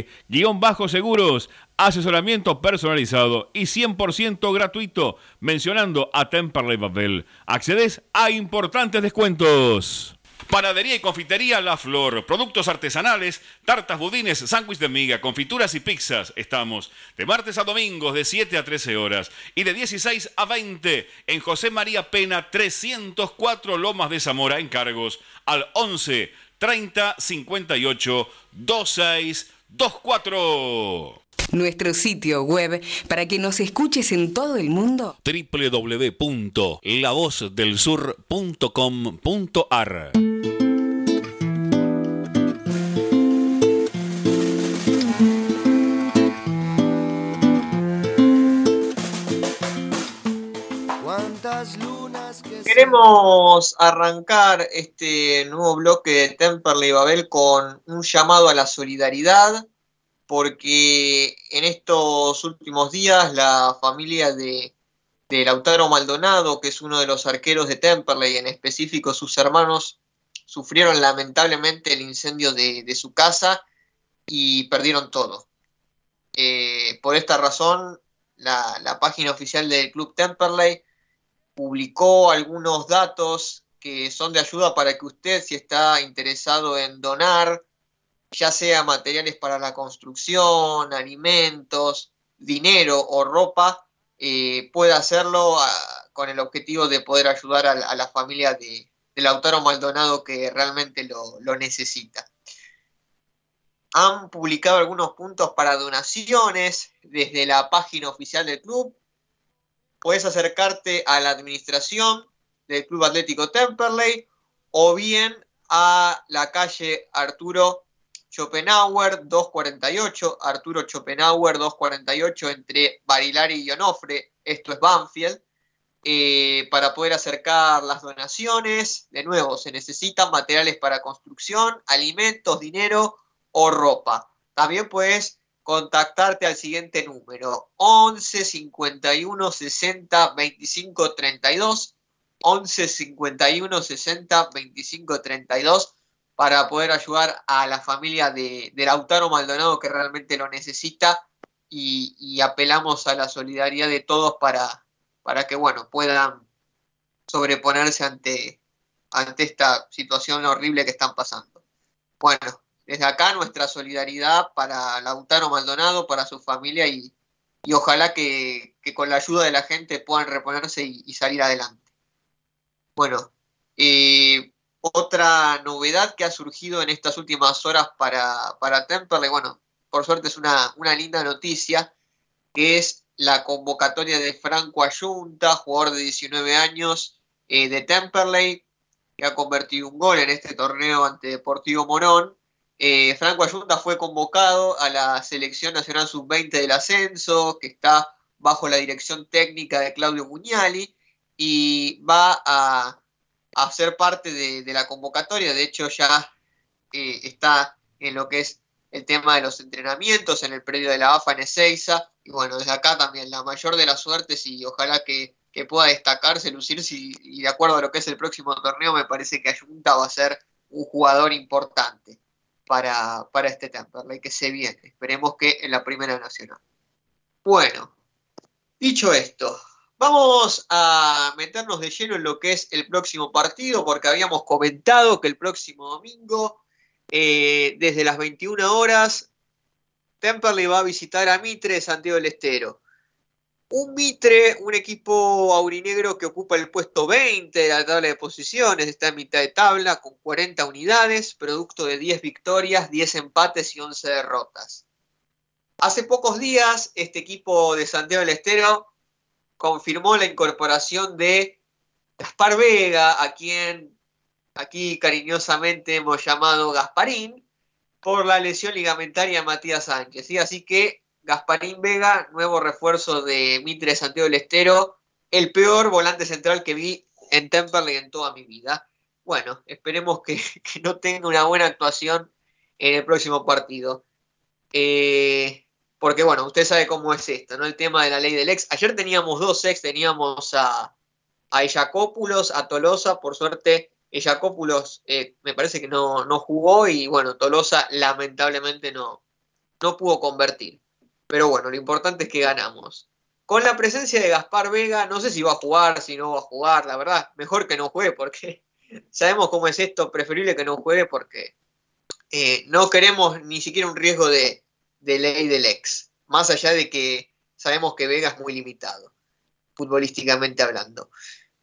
Asesoramiento personalizado y 100% gratuito mencionando a Temperley Babel. Accedes a importantes descuentos. Panadería y confitería La Flor. Productos artesanales, tartas, budines, sándwich de miga, confituras y pizzas. Estamos de martes a domingos de 7 a 13 horas y de 16 a 20 en José María Pena 304 Lomas de Zamora. Encargos al 11 30 58 26 24.
Nuestro sitio web para que nos escuches en todo el mundo.
www.lavozdelsur.com.ar
Queremos arrancar este nuevo bloque de Temperley Babel con un llamado a la solidaridad, porque en estos últimos días la familia de, de Lautaro Maldonado, que es uno de los arqueros de Temperley, en específico sus hermanos, sufrieron lamentablemente el incendio de, su casa y perdieron todo. Eh, por esta razón, la, la página oficial del Club Temperley publicó algunos datos que son de ayuda para que usted, si está interesado en donar, ya sea materiales para la construcción, alimentos, dinero o ropa, eh, pueda hacerlo a, con el objetivo de poder ayudar a, la familia de, de, Lautaro Maldonado que realmente lo necesita. Han publicado algunos puntos para donaciones desde la página oficial del club. Puedes acercarte a la administración del Club Atlético Temperley o bien a la calle Arturo Schopenhauer 248, Arturo Schopenhauer 248 entre Barilari y Onofre, esto es Banfield, eh, para poder acercar las donaciones. De nuevo, se necesitan materiales para construcción, alimentos, dinero o ropa. También puedes contactarte al siguiente número 11 51 60 25 32 11 51 60 25 32 para poder ayudar a la familia de, de Lautaro Maldonado que realmente lo necesita y, apelamos a la solidaridad de todos para, para que bueno, puedan sobreponerse ante, ante esta situación horrible que están pasando. Bueno, desde acá nuestra solidaridad para Lautaro Maldonado, para su familia y, ojalá que, con la ayuda de la gente puedan reponerse y, salir adelante. Bueno, eh, otra novedad que ha surgido en estas últimas horas para, para Temperley, bueno, por suerte es una, linda noticia, que es la convocatoria de Franco Ayunta, jugador de 19 años eh, de Temperley, que ha convertido un gol en este torneo ante Deportivo Morón. Eh, Franco Ayunta fue convocado a la Selección Nacional Sub-20 del Ascenso, que está bajo la dirección técnica de Claudio Muñali, y va a a ser parte de, la convocatoria. De hecho, ya eh, está en lo que es el tema de los entrenamientos en el predio de la AFA en Ezeiza. Y bueno, desde acá también la mayor de las suertes y ojalá que, pueda destacarse, lucirse. Y, de acuerdo a lo que es el próximo torneo, me parece que Ayunta va a ser un jugador importante para, para este Temperley que se viene. Esperemos que en la Primera Nacional. Bueno, dicho esto, Vamos a meternos de lleno en lo que es el próximo partido, porque habíamos comentado que el próximo domingo, eh, desde las 21 horas, Temperley va a visitar a Mitre de Santiago del Estero. Un Mitre, un equipo aurinegro que ocupa el puesto 20 de la tabla de posiciones, está en mitad de tabla con 40 unidades, producto de 10 victorias, 10 empates y 11 derrotas. Hace pocos días, este equipo de Santiago del Estero confirmó la incorporación de Gaspar Vega, a quien aquí cariñosamente hemos llamado Gasparín, por la lesión ligamentaria de Matías Sánchez. Así que Gasparín Vega, nuevo refuerzo de Mitre Santiago del Estero, el peor volante central que vi en Temperley en toda mi vida. Bueno, esperemos que, no tenga una buena actuación en el próximo partido. Eh, porque bueno, usted sabe cómo es esto, ¿no? El tema de la ley del ex. Ayer teníamos dos ex, teníamos a, a a Tolosa, por suerte Ellacópulos eh, me parece que no, no, jugó y bueno, Tolosa lamentablemente no, no pudo convertir. Pero bueno, lo importante es que ganamos. Con la presencia de Gaspar Vega, no sé si va a jugar, si no va a jugar, la verdad, mejor que no juegue porque sabemos cómo es esto, preferible que no juegue porque eh, no queremos ni siquiera un riesgo de, de ley del ex, más allá de que sabemos que Vega es muy limitado, futbolísticamente hablando.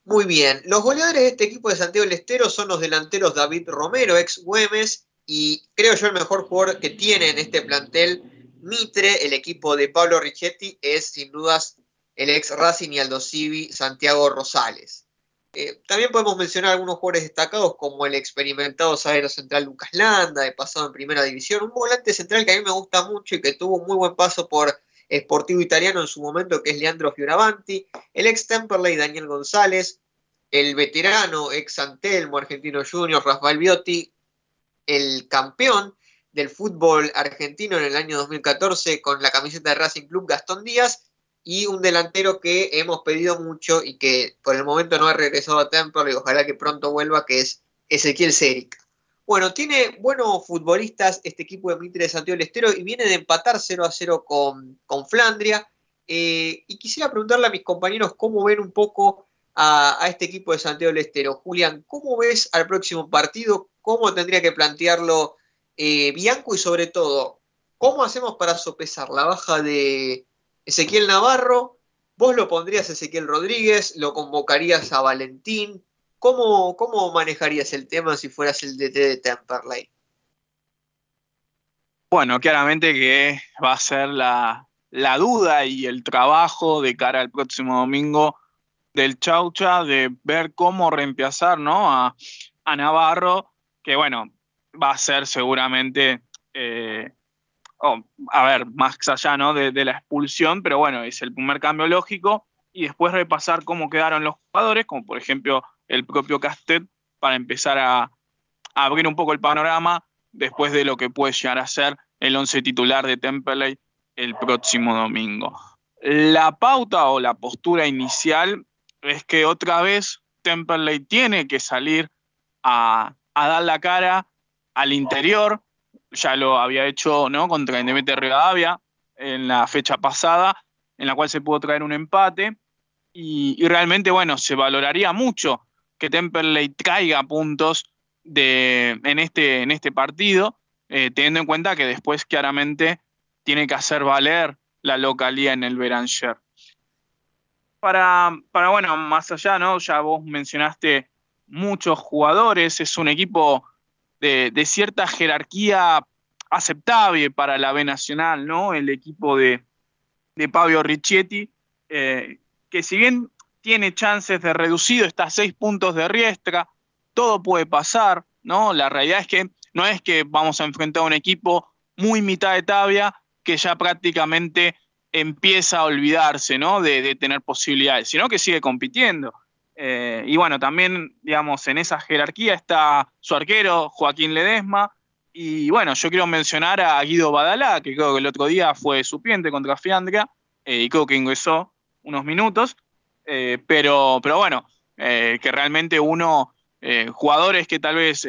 Muy bien, los goleadores de este equipo de Santiago del Estero son los delanteros David Romero, ex Güemes, y creo yo el mejor jugador que tiene en este plantel, Mitre, el equipo de Pablo Richetti, es sin dudas el ex Racing y Aldo Civi, Santiago Rosales. Eh, también podemos mencionar algunos jugadores destacados como el experimentado zaguero central Lucas Landa, de pasado en primera división, un volante central que a mí me gusta mucho y que tuvo un muy buen paso por Sportivo Italiano en su momento, que es Leandro Fioravanti, el ex Temperley Daniel González, el veterano ex Antelmo Argentino Junior Rafael Biotti, el campeón del fútbol argentino en el año 2014 con la camiseta de Racing Club Gastón Díaz y un delantero que hemos pedido mucho y que por el momento no ha regresado a Templo y ojalá que pronto vuelva, que es Ezequiel Cérica. Bueno, tiene buenos futbolistas este equipo de Mitre de Santiago del Estero y viene de empatar 0 a 0 con, con Flandria. Eh, y quisiera preguntarle a mis compañeros cómo ven un poco a, este equipo de Santiago del Estero. Julián, ¿cómo ves al próximo partido? ¿Cómo tendría que plantearlo eh, Bianco? Y sobre todo, ¿cómo hacemos para sopesar la baja de, Ezequiel Navarro, vos lo pondrías a Ezequiel Rodríguez, lo convocarías a Valentín. ¿Cómo, cómo manejarías el tema si fueras el DT de Temperley?
Bueno, claramente que va a ser la, duda y el trabajo de cara al próximo domingo del Chaucha de ver cómo reemplazar ¿no? a, Navarro, que bueno, va a ser seguramente eh, a ver, más allá ¿no? de, la expulsión, pero bueno, es el primer cambio lógico. y después repasar cómo quedaron los jugadores, como por ejemplo el propio Castet, para empezar a, a abrir un poco el panorama después de lo que puede llegar a ser el once titular de Temperley el próximo domingo. La pauta o la postura inicial es que otra vez Temperley tiene que salir a, dar la cara al interior, ya lo había hecho ¿no? contra Independiente Rivadavia en la fecha pasada, en la cual se pudo traer un empate, y, realmente, bueno, se valoraría mucho que Temperley traiga puntos de, en, este, en este partido, eh, teniendo en cuenta que después claramente tiene que hacer valer la localía en el Beranger. Para, para, bueno, más allá, ¿no? Ya vos mencionaste muchos jugadores, es un equipo de, cierta jerarquía aceptable para la B Nacional, ¿no? El equipo de, de Pablo Riccietti, eh, que si bien tiene chances de reducido, está a seis puntos de riestra, todo puede pasar, ¿no? La realidad es que no es que vamos a enfrentar a un equipo muy mitad de tabla que ya prácticamente empieza a olvidarse ¿no? de, tener posibilidades, sino que sigue compitiendo. Eh, y bueno, también, digamos, en esa jerarquía está su arquero, Joaquín Ledesma, y bueno, yo quiero mencionar a Guido Badalá, que creo que el otro día fue supiente contra Fiandria, eh, y creo que ingresó unos minutos, eh, pero, pero bueno, que realmente uno, jugadores que tal vez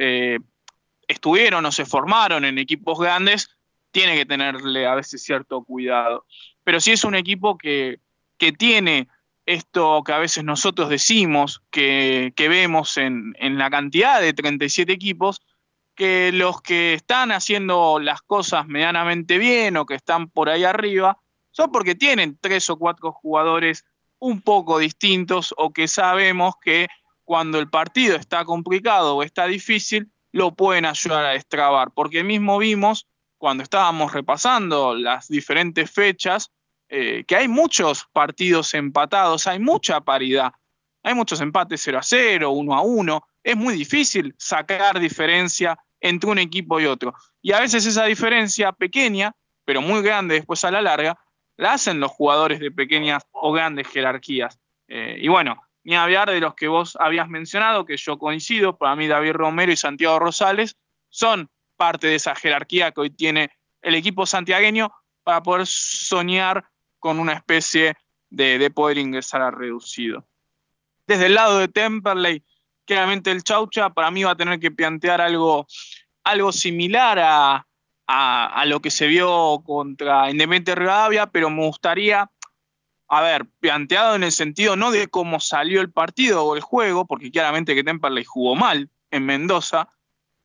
estuvieron o se formaron en equipos grandes, tiene que tenerle a veces cierto cuidado. Pero si es un equipo que, tiene esto que a veces nosotros decimos, que, vemos en, la cantidad de 37 equipos, que los que están haciendo las cosas medianamente bien o que están por ahí arriba, son porque tienen tres o cuatro jugadores un poco distintos o que sabemos que cuando el partido está complicado o está difícil, lo pueden ayudar a destrabar. Porque mismo vimos cuando estábamos repasando las diferentes fechas, eh, que hay muchos partidos empatados, hay mucha paridad, hay muchos empates 0 a 0, 1 a 1, es muy difícil sacar diferencia entre un equipo y otro. Y a veces esa diferencia pequeña, pero muy grande después a la larga, la hacen los jugadores de pequeñas o grandes jerarquías. Eh, y bueno, ni hablar de los que vos habías mencionado, que yo coincido, para mí David Romero y Santiago Rosales son parte de esa jerarquía que hoy tiene el equipo santiagueño para poder soñar con una especie de, poder ingresar a reducido. Desde el lado de Temperley, claramente el Chaucha para mí va a tener que plantear algo, algo similar a, a, lo que se vio contra Independiente Rivadavia, pero me gustaría, a ver, planteado en el sentido no de cómo salió el partido o el juego, porque claramente que Temperley jugó mal en Mendoza,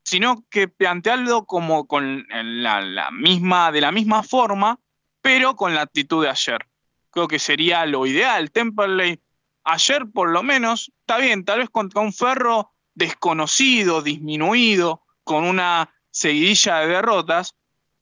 sino que plantearlo como con la, misma, de la misma forma, pero con la actitud de ayer. Creo que sería lo ideal. Temperley, ayer por lo menos, está bien, tal vez contra un ferro desconocido, disminuido, con una seguidilla de derrotas,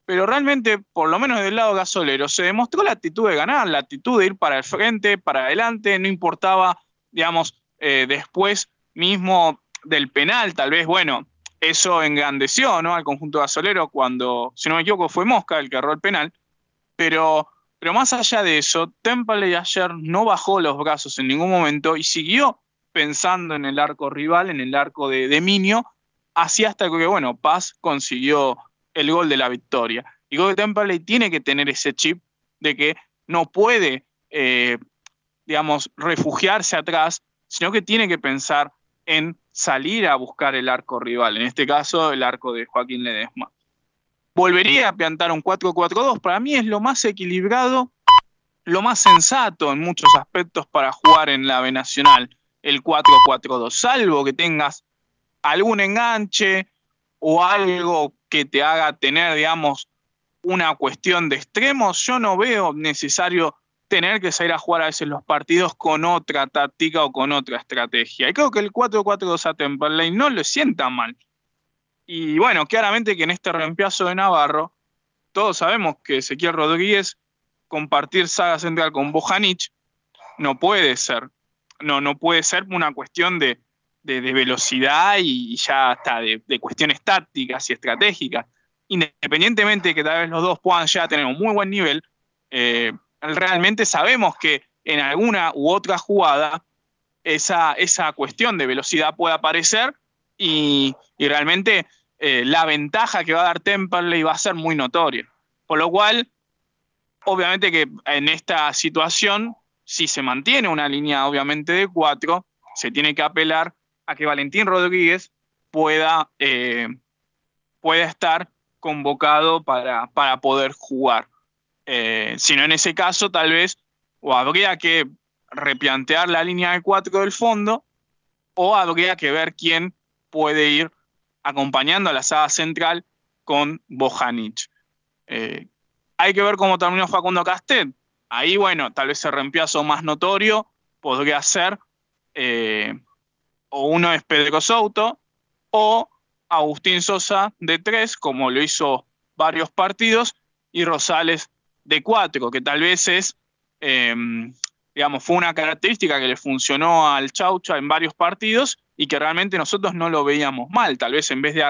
pero realmente, por lo menos del lado gasolero, se demostró la actitud de ganar, la actitud de ir para el frente, para adelante, no importaba, digamos, eh, después mismo del penal, tal vez, bueno, eso engrandeció ¿no? al conjunto gasolero cuando, si no me equivoco, fue Mosca el que erró el penal. Pero, pero más allá de eso, Temple ayer no bajó los brazos en ningún momento y siguió pensando en el arco rival, en el arco de, de Minio, así hasta que, bueno, Paz consiguió el gol de la victoria. Y creo que Temple tiene que tener ese chip de que no puede, eh, digamos, refugiarse atrás, sino que tiene que pensar en salir a buscar el arco rival, en este caso el arco de Joaquín Ledesma. Volvería a plantar un 4-4-2, para mí es lo más equilibrado, lo más sensato en muchos aspectos para jugar en la B Nacional, el 4-4-2, salvo que tengas algún enganche o algo que te haga tener, digamos, una cuestión de extremos, yo no veo necesario tener que salir a jugar a veces los partidos con otra táctica o con otra estrategia. Y creo que el 4-4-2 a Temperley no le sienta mal. Y bueno, claramente que en este reemplazo de Navarro, todos sabemos que Ezequiel Rodríguez compartir saga central con Bojanic no puede ser. No, no puede ser una cuestión de, velocidad y ya hasta de, cuestiones tácticas y estratégicas. Independientemente de que tal vez los dos puedan ya tener un muy buen nivel, eh, realmente sabemos que en alguna u otra jugada esa, esa cuestión de velocidad pueda aparecer y, realmente eh, la ventaja que va a dar Temperley va a ser muy notoria. Por lo cual, obviamente que en esta situación, si se mantiene una línea obviamente de cuatro, se tiene que apelar a que Valentín Rodríguez pueda, eh, pueda estar convocado para, para poder jugar. Eh, si no, en ese caso, tal vez o habría que replantear la línea de cuatro del fondo o habría que ver quién puede ir acompañando a la saga central con Bojanic. Eh, hay que ver cómo terminó Facundo Castet. Ahí, bueno, tal vez el reemplazo más notorio podría ser eh, o uno es Pedro Souto o Agustín Sosa de tres, como lo hizo varios partidos, y Rosales de cuatro, que tal vez es em, digamos, fue una característica que le funcionó al Chaucha en varios partidos y que realmente nosotros no lo veíamos mal. Tal vez en vez de,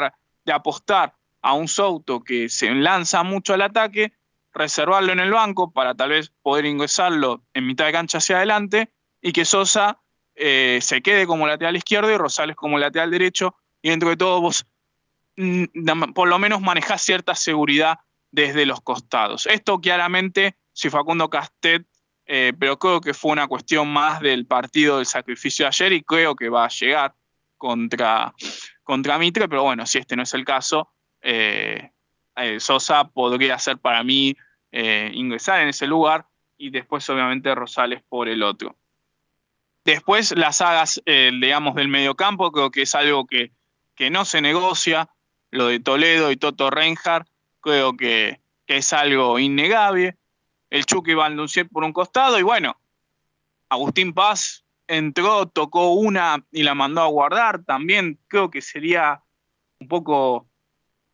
apostar a un Souto que se lanza mucho al ataque, reservarlo en el banco para tal vez poder ingresarlo en mitad de cancha hacia adelante y que Sosa eh, se quede como lateral izquierdo y Rosales como lateral derecho y dentro de todo vos mm, por lo menos manejás cierta seguridad desde los costados. Esto claramente, si Facundo Castet eh, pero creo que fue una cuestión más del partido del sacrificio ayer y creo que va a llegar contra, contra Mitre, pero bueno, si este no es el caso, eh, eh, Sosa podría ser para mí ingresar en ese lugar y después obviamente Rosales por el otro. Después las sagas, digamos, del mediocampo, creo que es algo que, que, no se negocia, lo de Toledo y Toto Reinhardt, creo que, que es algo innegable el Chucky Balduncier por un costado y bueno, Agustín Paz entró, tocó una y la mandó a guardar. También creo que sería un poco,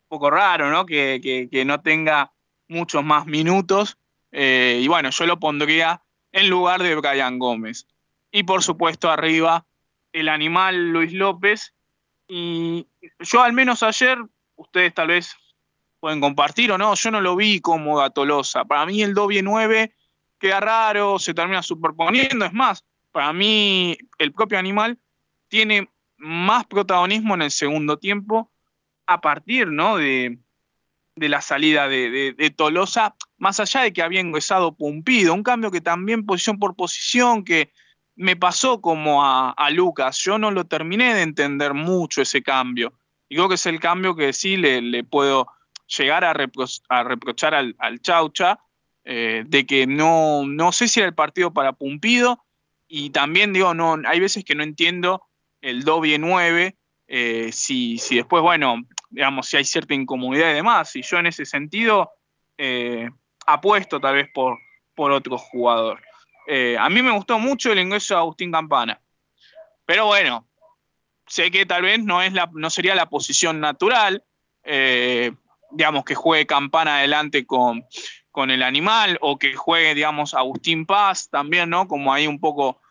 poco raro, ¿no? Que, no tenga muchos más minutos. Eh, y bueno, yo lo pondría en lugar de Brian Gómez. Y por supuesto arriba el animal Luis López. Y yo al menos ayer, ustedes tal vez pueden compartir o no, yo no lo vi como Tolosa. Para mí el doble 9 queda raro, se termina superponiendo. Es más, para mí el propio animal tiene más protagonismo en el segundo tiempo a partir ¿no? de, la salida de, Tolosa, más allá de que había ingresado Pumpido, un cambio que también posición por posición, que me pasó como a, Lucas, yo no lo terminé de entender mucho ese cambio, y creo que es el cambio que sí le puedo llegar a, reprochar al, Chaucha eh, de que no, no sé si era el partido para Pumpido y también digo, no, hay veces que no entiendo el doble 9, eh, si, si después, bueno, digamos, si hay cierta incomodidad y demás, y yo en ese sentido eh, apuesto tal vez por, por otro jugador. a mí me gustó mucho el ingreso de Agustín Campana, pero bueno, sé que tal vez no, es la, no sería la posición natural, digamos, que juegue Campana adelante con, con el animal o que juegue, digamos, Agustín Paz también, ¿no? Como ahí un poco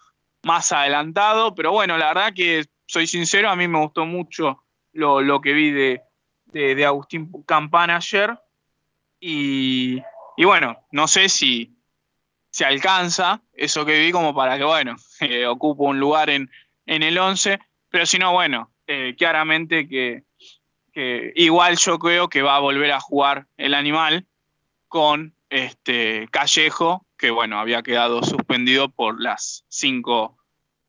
más adelantado, pero bueno, la verdad que soy sincero, a mí me gustó mucho lo, que vi de, de, Agustín Campana ayer. Y, y, bueno, no sé si se alcanza eso que vi como para que, bueno, ocupe un lugar en, en el 11, pero si no, bueno, eh, claramente que, que igual yo creo que va a volver a jugar el animal con este Callejo, que bueno, había quedado suspendido por las cinco,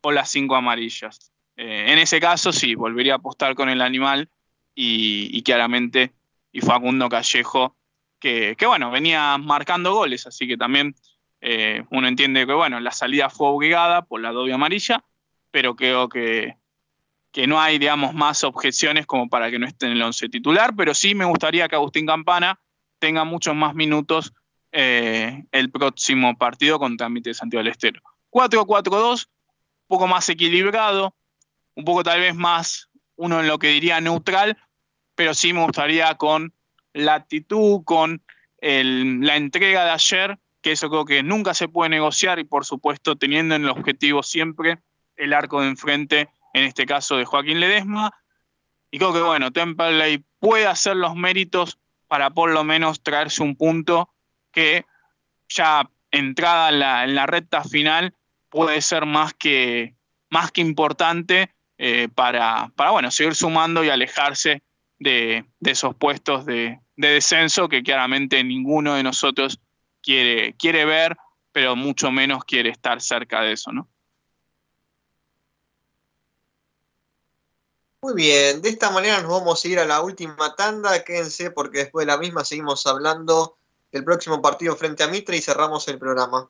por las cinco amarillas. Eh, en ese caso sí, volvería a apostar con el animal y, claramente y Facundo Callejo, que, bueno, venía marcando goles, así que también eh, uno entiende que bueno, la salida fue obligada por la doble amarilla, pero creo que, que no hay, digamos, más objeciones como para que no esté en el once titular, pero sí me gustaría que Agustín Campana tenga muchos más minutos eh, el próximo partido contra Mitre de Santiago del Estero. 4-4-2, un poco más equilibrado, un poco tal vez más uno en lo que diría neutral, pero sí me gustaría con la actitud, con la entrega de ayer, que eso creo que nunca se puede negociar y por supuesto teniendo en el objetivo siempre el arco de enfrente en este caso de Joaquín Ledesma. Y creo que, bueno, Temperley puede hacer los méritos para por lo menos traerse un punto que ya entrada en la, recta final puede ser más que, más que importante eh, para, para bueno, seguir sumando y alejarse de, esos puestos de, descenso que claramente ninguno de nosotros quiere, quiere ver, pero mucho menos quiere estar cerca de eso, ¿no?
Muy bien, de esta manera nos vamos a ir a la última tanda, quédense porque después de la misma seguimos hablando del próximo partido frente a Mitre y cerramos el programa.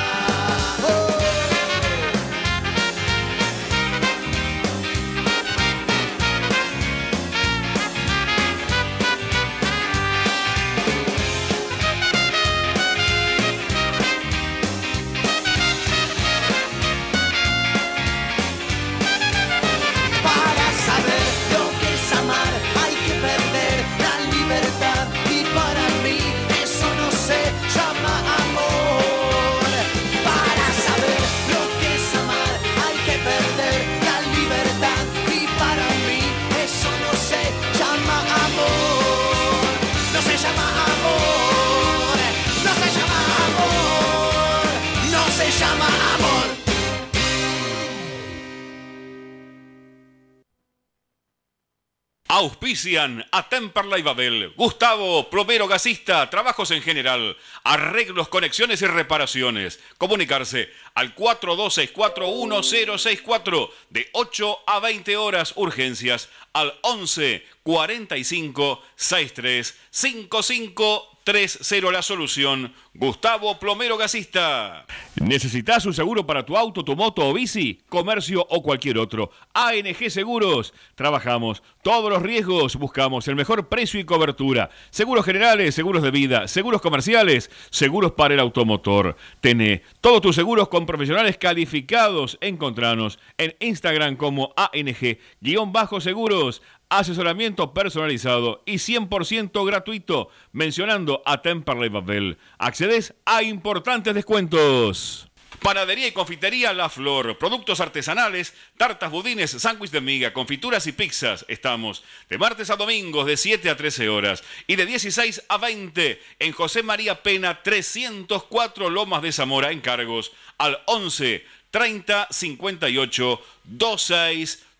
Auspician a Temperley Babel, Gustavo, plomero gasista, trabajos en general, arreglos, conexiones y reparaciones. Comunicarse al 42641064 de 8 a 20 horas, urgencias al 11 45 63 55 3-0 la solución. Gustavo Plomero Gasista. ¿Necesitas un seguro para tu auto, tu moto o bici? Comercio o cualquier otro. ANG Seguros. Trabajamos todos los riesgos. Buscamos el mejor precio y cobertura. Seguros generales, seguros de vida, seguros comerciales, seguros para el automotor. Tené todos tus seguros con profesionales calificados. Encontranos en Instagram como ANG-seguros asesoramiento personalizado y 100% gratuito, mencionando a Temperley Babel. Accedes a importantes descuentos. Panadería y confitería La Flor. Productos artesanales, tartas, budines, sándwich de miga, confituras y pizzas. Estamos de martes a domingos de 7 a 13 horas y de 16 a 20 en José María Pena 304 Lomas de Zamora. Encargos al 11 30 58 26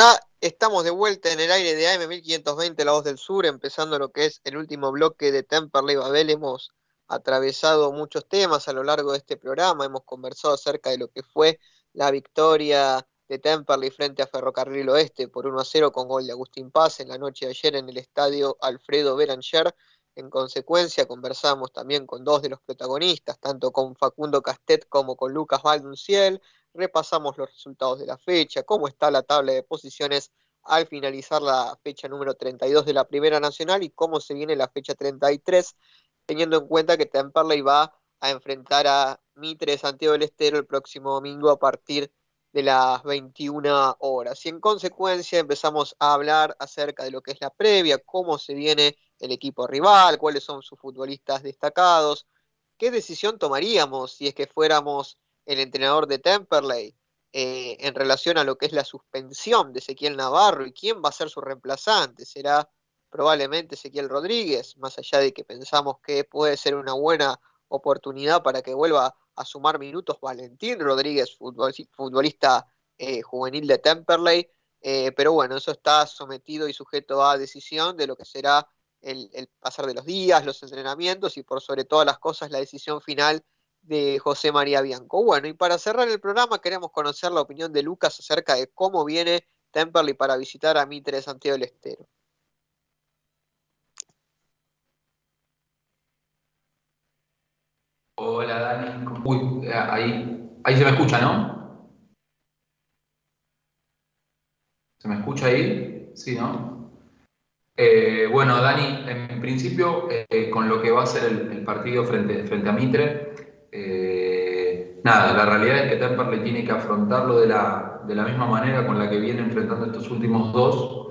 Ya estamos de vuelta en el aire de AM 1520, La Voz del Sur, empezando lo que es el último bloque de Temperley Babel. Hemos atravesado muchos temas a lo largo de este programa, hemos conversado acerca de lo que fue la victoria de Temperley frente a Ferrocarril Oeste por 1 a 0 con gol de Agustín Paz en la noche de ayer en el estadio Alfredo Beranger. En consecuencia, conversamos también con dos de los protagonistas, tanto con Facundo Castet como con Lucas Valdunciel repasamos los resultados de la fecha, cómo está la tabla de posiciones al finalizar la fecha número 32 de la Primera Nacional y cómo se viene la fecha 33, teniendo en cuenta que Temperley va a enfrentar a Mitre Santiago del Estero el próximo domingo a partir de las 21 horas. Y en consecuencia empezamos a hablar acerca de lo que es la previa, cómo se viene el equipo rival, cuáles son sus futbolistas destacados, qué decisión tomaríamos si es que fuéramos el entrenador de Temperley eh, en relación a lo que es la suspensión de Ezequiel Navarro y quién va a ser su reemplazante. ¿Será probablemente Ezequiel Rodríguez? Más allá de que pensamos que puede ser una buena oportunidad para que vuelva a sumar minutos Valentín Rodríguez, futbolista eh, juvenil de Temperley. Eh, pero bueno, eso está sometido y sujeto a decisión de lo que será el, el pasar de los días, los entrenamientos y por sobre todas las cosas la decisión final de José María Bianco. Bueno, y para cerrar el programa queremos conocer la opinión de Lucas acerca de cómo viene Temperley para visitar a Mitre Santiago del Estero.
Hola Dani. Uy, ahí, ahí se me escucha, ¿no? ¿Se me escucha ahí? Sí, ¿no? Eh, bueno, Dani, en principio, eh, con lo que va a ser el, partido frente, frente a Mitre, eh, nada, la realidad es que Temperley tiene que afrontarlo de la, de la misma manera con la que viene enfrentando estos últimos dos.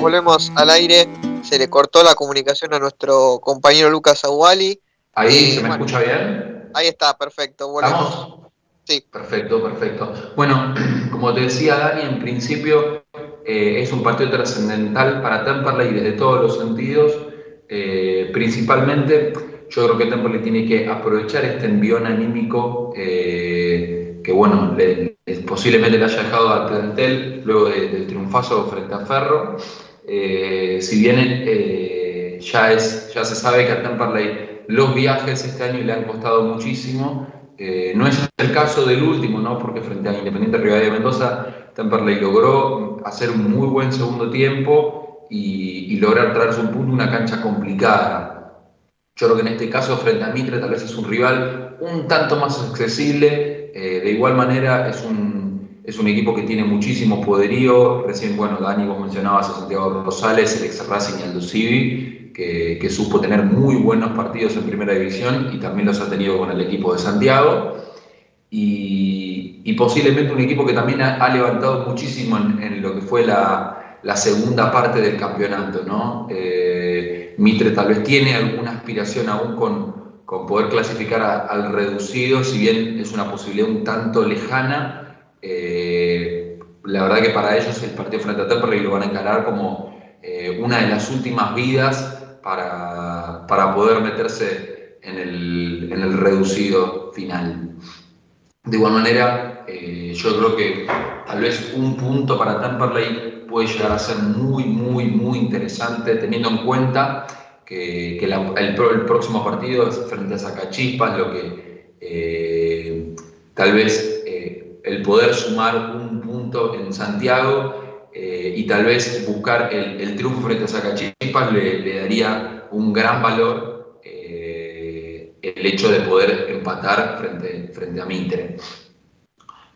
Volvemos al aire, se le cortó la comunicación a nuestro compañero Lucas Aguali.
Ahí, ¿se me escucha bien?
Ahí está, perfecto.
Volvemos. Sí. Perfecto, perfecto. Bueno, como te decía Dani, en principio eh, es un partido trascendental para Temperley desde todos los sentidos. Eh, principalmente, yo creo que Temperley tiene que aprovechar este envión anímico eh, que, bueno, posiblemente le haya dejado al plantel luego del triunfazo frente a Ferro. si bien ya, es, ya se sabe que a Temperley los viajes este año le han costado muchísimo, no es el caso del último, ¿no? porque frente a Independiente Rivadavia de Mendoza Temperley logró hacer un muy buen segundo tiempo y, lograr traerse un punto, una cancha complicada. Yo creo que en este caso, frente a Mitre, tal vez es un rival un tanto más accesible. Eh, de igual manera, es un, es un equipo que tiene muchísimo poderío. Recién, bueno, Dani, vos mencionabas a Santiago Rosales, el ex Racing y Aldo Civi, que, supo tener muy buenos partidos en primera división y también los ha tenido con el equipo de Santiago. Y y, posiblemente un equipo que también ha, levantado muchísimo en, lo que fue la, la, segunda parte del campeonato. ¿no? Eh, Mitre tal vez tiene alguna aspiración aún con, con poder clasificar al reducido, si bien es una posibilidad un tanto lejana. Eh, la verdad que para ellos el partido frente a Temperley lo van a encarar como eh, una de las últimas vidas para, para poder meterse en el, en el reducido final. De igual manera, eh, yo creo que tal vez un punto para Temperley puede llegar a ser muy, muy, muy interesante, teniendo en cuenta que, el, próximo partido es frente a Zacachispas, lo que eh, tal vez eh, el poder sumar un punto en Santiago y tal vez buscar el, triunfo frente a Zacachispas le, le daría un gran valor el hecho de poder empatar frente, frente a Mitre.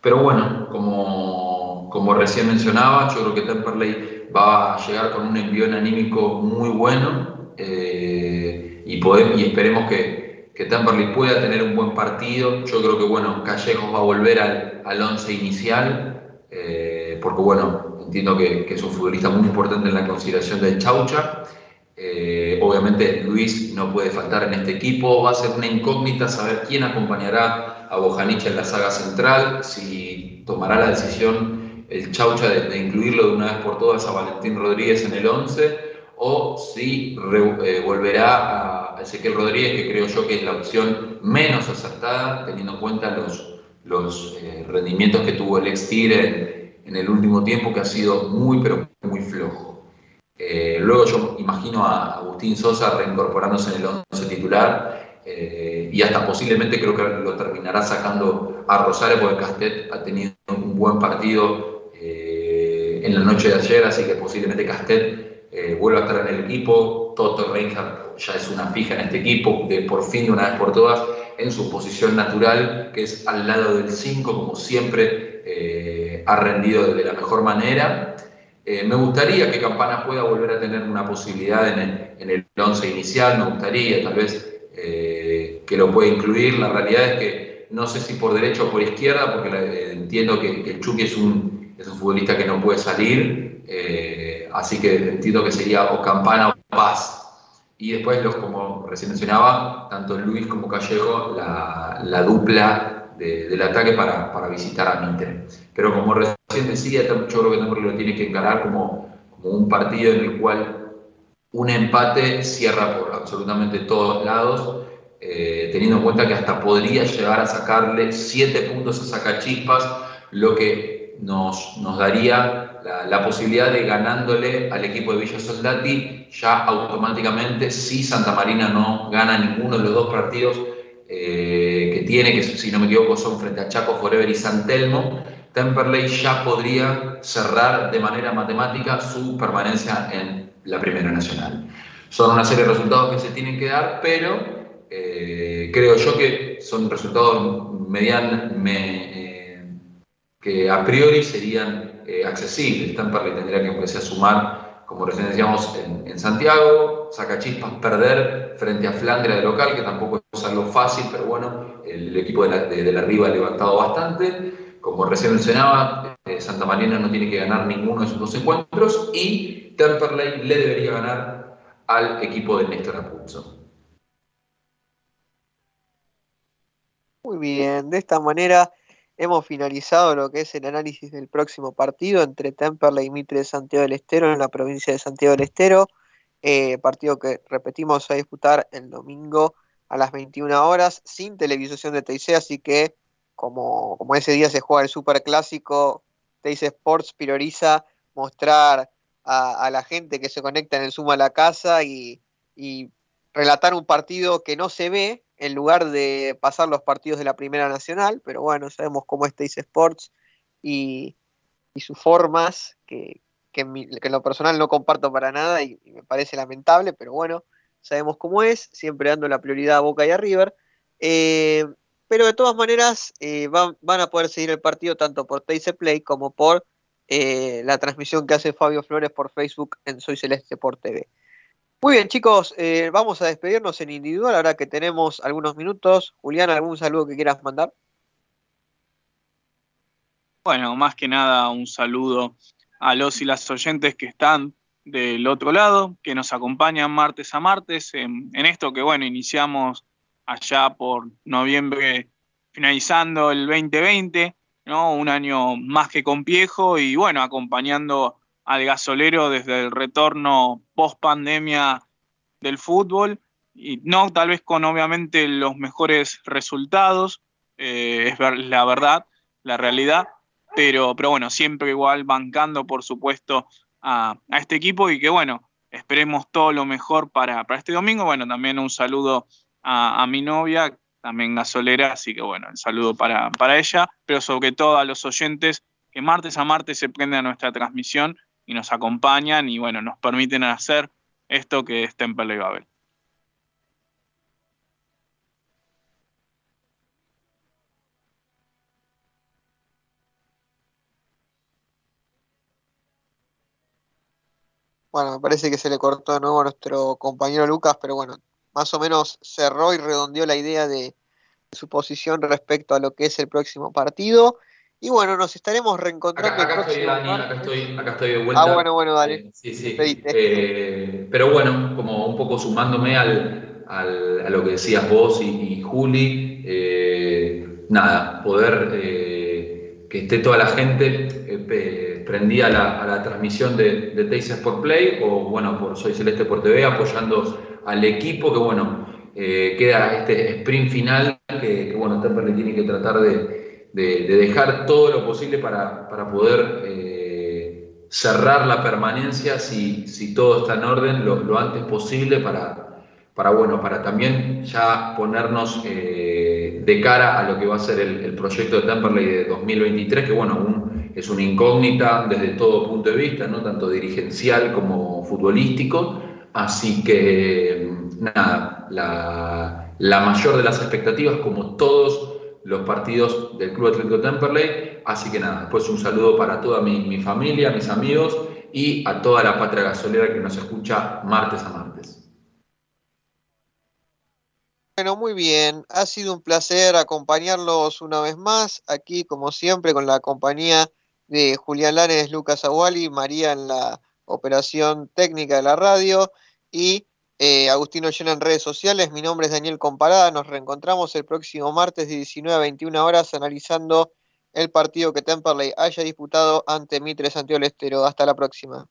Pero bueno, como, como recién mencionaba, yo creo que Temperley va a llegar con un envío anímico muy bueno eh, y, podemos, y esperemos que, que, Temperley pueda tener un buen partido. Yo creo que bueno, Callejos va a volver al, al once inicial, eh, porque bueno, entiendo que, que, es un futbolista muy importante en la consideración del Chaucha. Eh, obviamente Luis no puede faltar en este equipo, va a ser una incógnita saber quién acompañará a Bojanic en la saga central, si tomará la decisión el Chaucha de, incluirlo de una vez por todas a Valentín Rodríguez en el 11 o si eh, volverá a Ezequiel Rodríguez, que creo yo que es la opción menos acertada, teniendo en cuenta los, los eh, rendimientos que tuvo el ex Tigre en el último tiempo, que ha sido muy, pero muy flojo. Eh, luego yo imagino a Agustín Sosa reincorporándose en el 11 titular eh, y hasta posiblemente creo que lo terminará sacando a Rosario porque Castet ha tenido un buen partido eh, en la noche de ayer, así que posiblemente Castet vuelva a estar en el equipo. Toto Reinhardt ya es una fija en este equipo, de por fin de una vez por todas en su posición natural, que es al lado del 5, como siempre ha rendido de la mejor manera. Eh, me gustaría que Campana pueda volver a tener una posibilidad en el, en el once inicial, me gustaría tal vez eh, que lo pueda incluir. La realidad es que no sé si por derecha o por izquierda, porque eh, entiendo que, el Chucky es un, es un futbolista que no puede salir, así que entiendo que sería o Campana o Paz. Y después, los, como recién mencionaba, tanto Luis como Callejo, la, la dupla del ataque para, para, visitar a Mitre. Pero como recién decía, yo creo que también lo tiene que encarar como, como un partido en el cual un empate cierra por absolutamente todos lados, eh, teniendo en cuenta que hasta podría llegar a sacarle siete puntos a Sacachispas, lo que nos, nos daría la, la, posibilidad de ganándole al equipo de Villa Soldati, ya automáticamente, si Santa Marina no gana ninguno de los dos partidos, eh, que tiene, que si no me equivoco son frente a Chaco Forever y San Telmo, Temperley ya podría cerrar de manera matemática su permanencia en la Primera Nacional. Son una serie de resultados que se tienen que dar, pero eh, creo yo que son resultados median, eh, que a priori serían accesibles. Temperley tendría que empezar a sumar como recién decíamos, en, Santiago, saca chispas perder frente a Flandria de local, que tampoco es algo fácil, pero bueno, el, equipo de la, de, arriba ha levantado bastante. Como recién mencionaba, eh, Santa Marina no tiene que ganar ninguno de esos dos encuentros y Temperley le debería ganar al equipo de Néstor Apuzzo.
Muy bien, de esta manera hemos finalizado lo que es el análisis del próximo partido entre Temperley y Mitre de Santiago del Estero en la provincia de Santiago del Estero. Eh, partido que repetimos a disputar el domingo a las 21 horas sin televisación de TIC, así que como, como ese día se juega el Super Clásico, Sports prioriza mostrar a, la gente que se conecta en el Suma a la casa y relatar un partido que no se ve en lugar de pasar los partidos de la Primera Nacional, pero bueno, sabemos cómo es Teis Sports y, sus formas, que, en lo personal no comparto para nada y, me parece lamentable, pero bueno, sabemos cómo es, siempre dando la prioridad a Boca y a River. Eh, pero de todas maneras eh, van, a poder seguir el partido tanto por Teis Play como por eh, la transmisión que hace Fabio Flores por Facebook en Soy Celeste por TV. Muy bien, chicos, eh, vamos a despedirnos en individual ahora que tenemos algunos minutos. Julián, ¿algún saludo que quieras mandar?
bueno, más que nada un saludo a los y las oyentes que están del otro lado, que nos acompañan martes a martes en, esto que, bueno, iniciamos allá por noviembre, finalizando el 2020, ¿no? Un año más que complejo y, bueno, acompañando al gasolero desde el retorno post pandemia del fútbol y no tal vez con obviamente los mejores resultados, eh, es la verdad, la realidad, pero, pero bueno, siempre igual bancando por supuesto a, este equipo y que bueno, esperemos todo lo mejor para, para este domingo. Bueno, también un saludo a, mi novia, también gasolera, así que bueno, el saludo para, para ella, pero sobre todo a los oyentes que martes a martes se prenden a nuestra transmisión y nos acompañan y bueno, nos permiten hacer esto que es Temple y Babel.
Bueno, me parece que se le cortó de nuevo a nuestro compañero Lucas, pero bueno, más o menos cerró y redondeó la idea de su posición respecto a lo que es el próximo partido. Y bueno, nos estaremos reencontrando.
Acá, estoy, Dani, acá estoy, acá estoy de vuelta.
Ah, bueno, bueno, dale.
Eh, sí, sí. Eh, pero bueno, como un poco sumándome al, al, a lo que decías vos y, Juli, eh, nada, poder que esté toda la gente prendida a la, a la transmisión de, de Teis por Play o bueno, por Soy Celeste por TV, apoyando al equipo que bueno, queda este sprint final que, que bueno, Temper le tiene que tratar de de, dejar todo lo posible para, poder eh, cerrar la permanencia si, si, todo está en orden lo, antes posible para, para, bueno, para también ya ponernos eh, de cara a lo que va a ser el, proyecto de Temperley de 2023, que bueno, aún es una incógnita desde todo punto de vista, ¿no? tanto dirigencial como futbolístico. Así que, nada, la, la mayor de las expectativas, como todos los partidos del Club Atlético Temperley. Así que nada, después un saludo para toda mi, familia, mis amigos y a toda la patria gasolera que nos escucha martes a martes.
Bueno, muy bien. Ha sido un placer acompañarlos una vez más aquí, como siempre, con la compañía de Julián Lanes, Lucas Aguali, María en la operación técnica de la radio y eh, Agustino Llena en redes sociales. Mi nombre es Daniel Comparada. Nos reencontramos el próximo martes de 19 a 21 horas analizando el partido que Temperley haya disputado ante Mitre Santiago Estero. Hasta la próxima.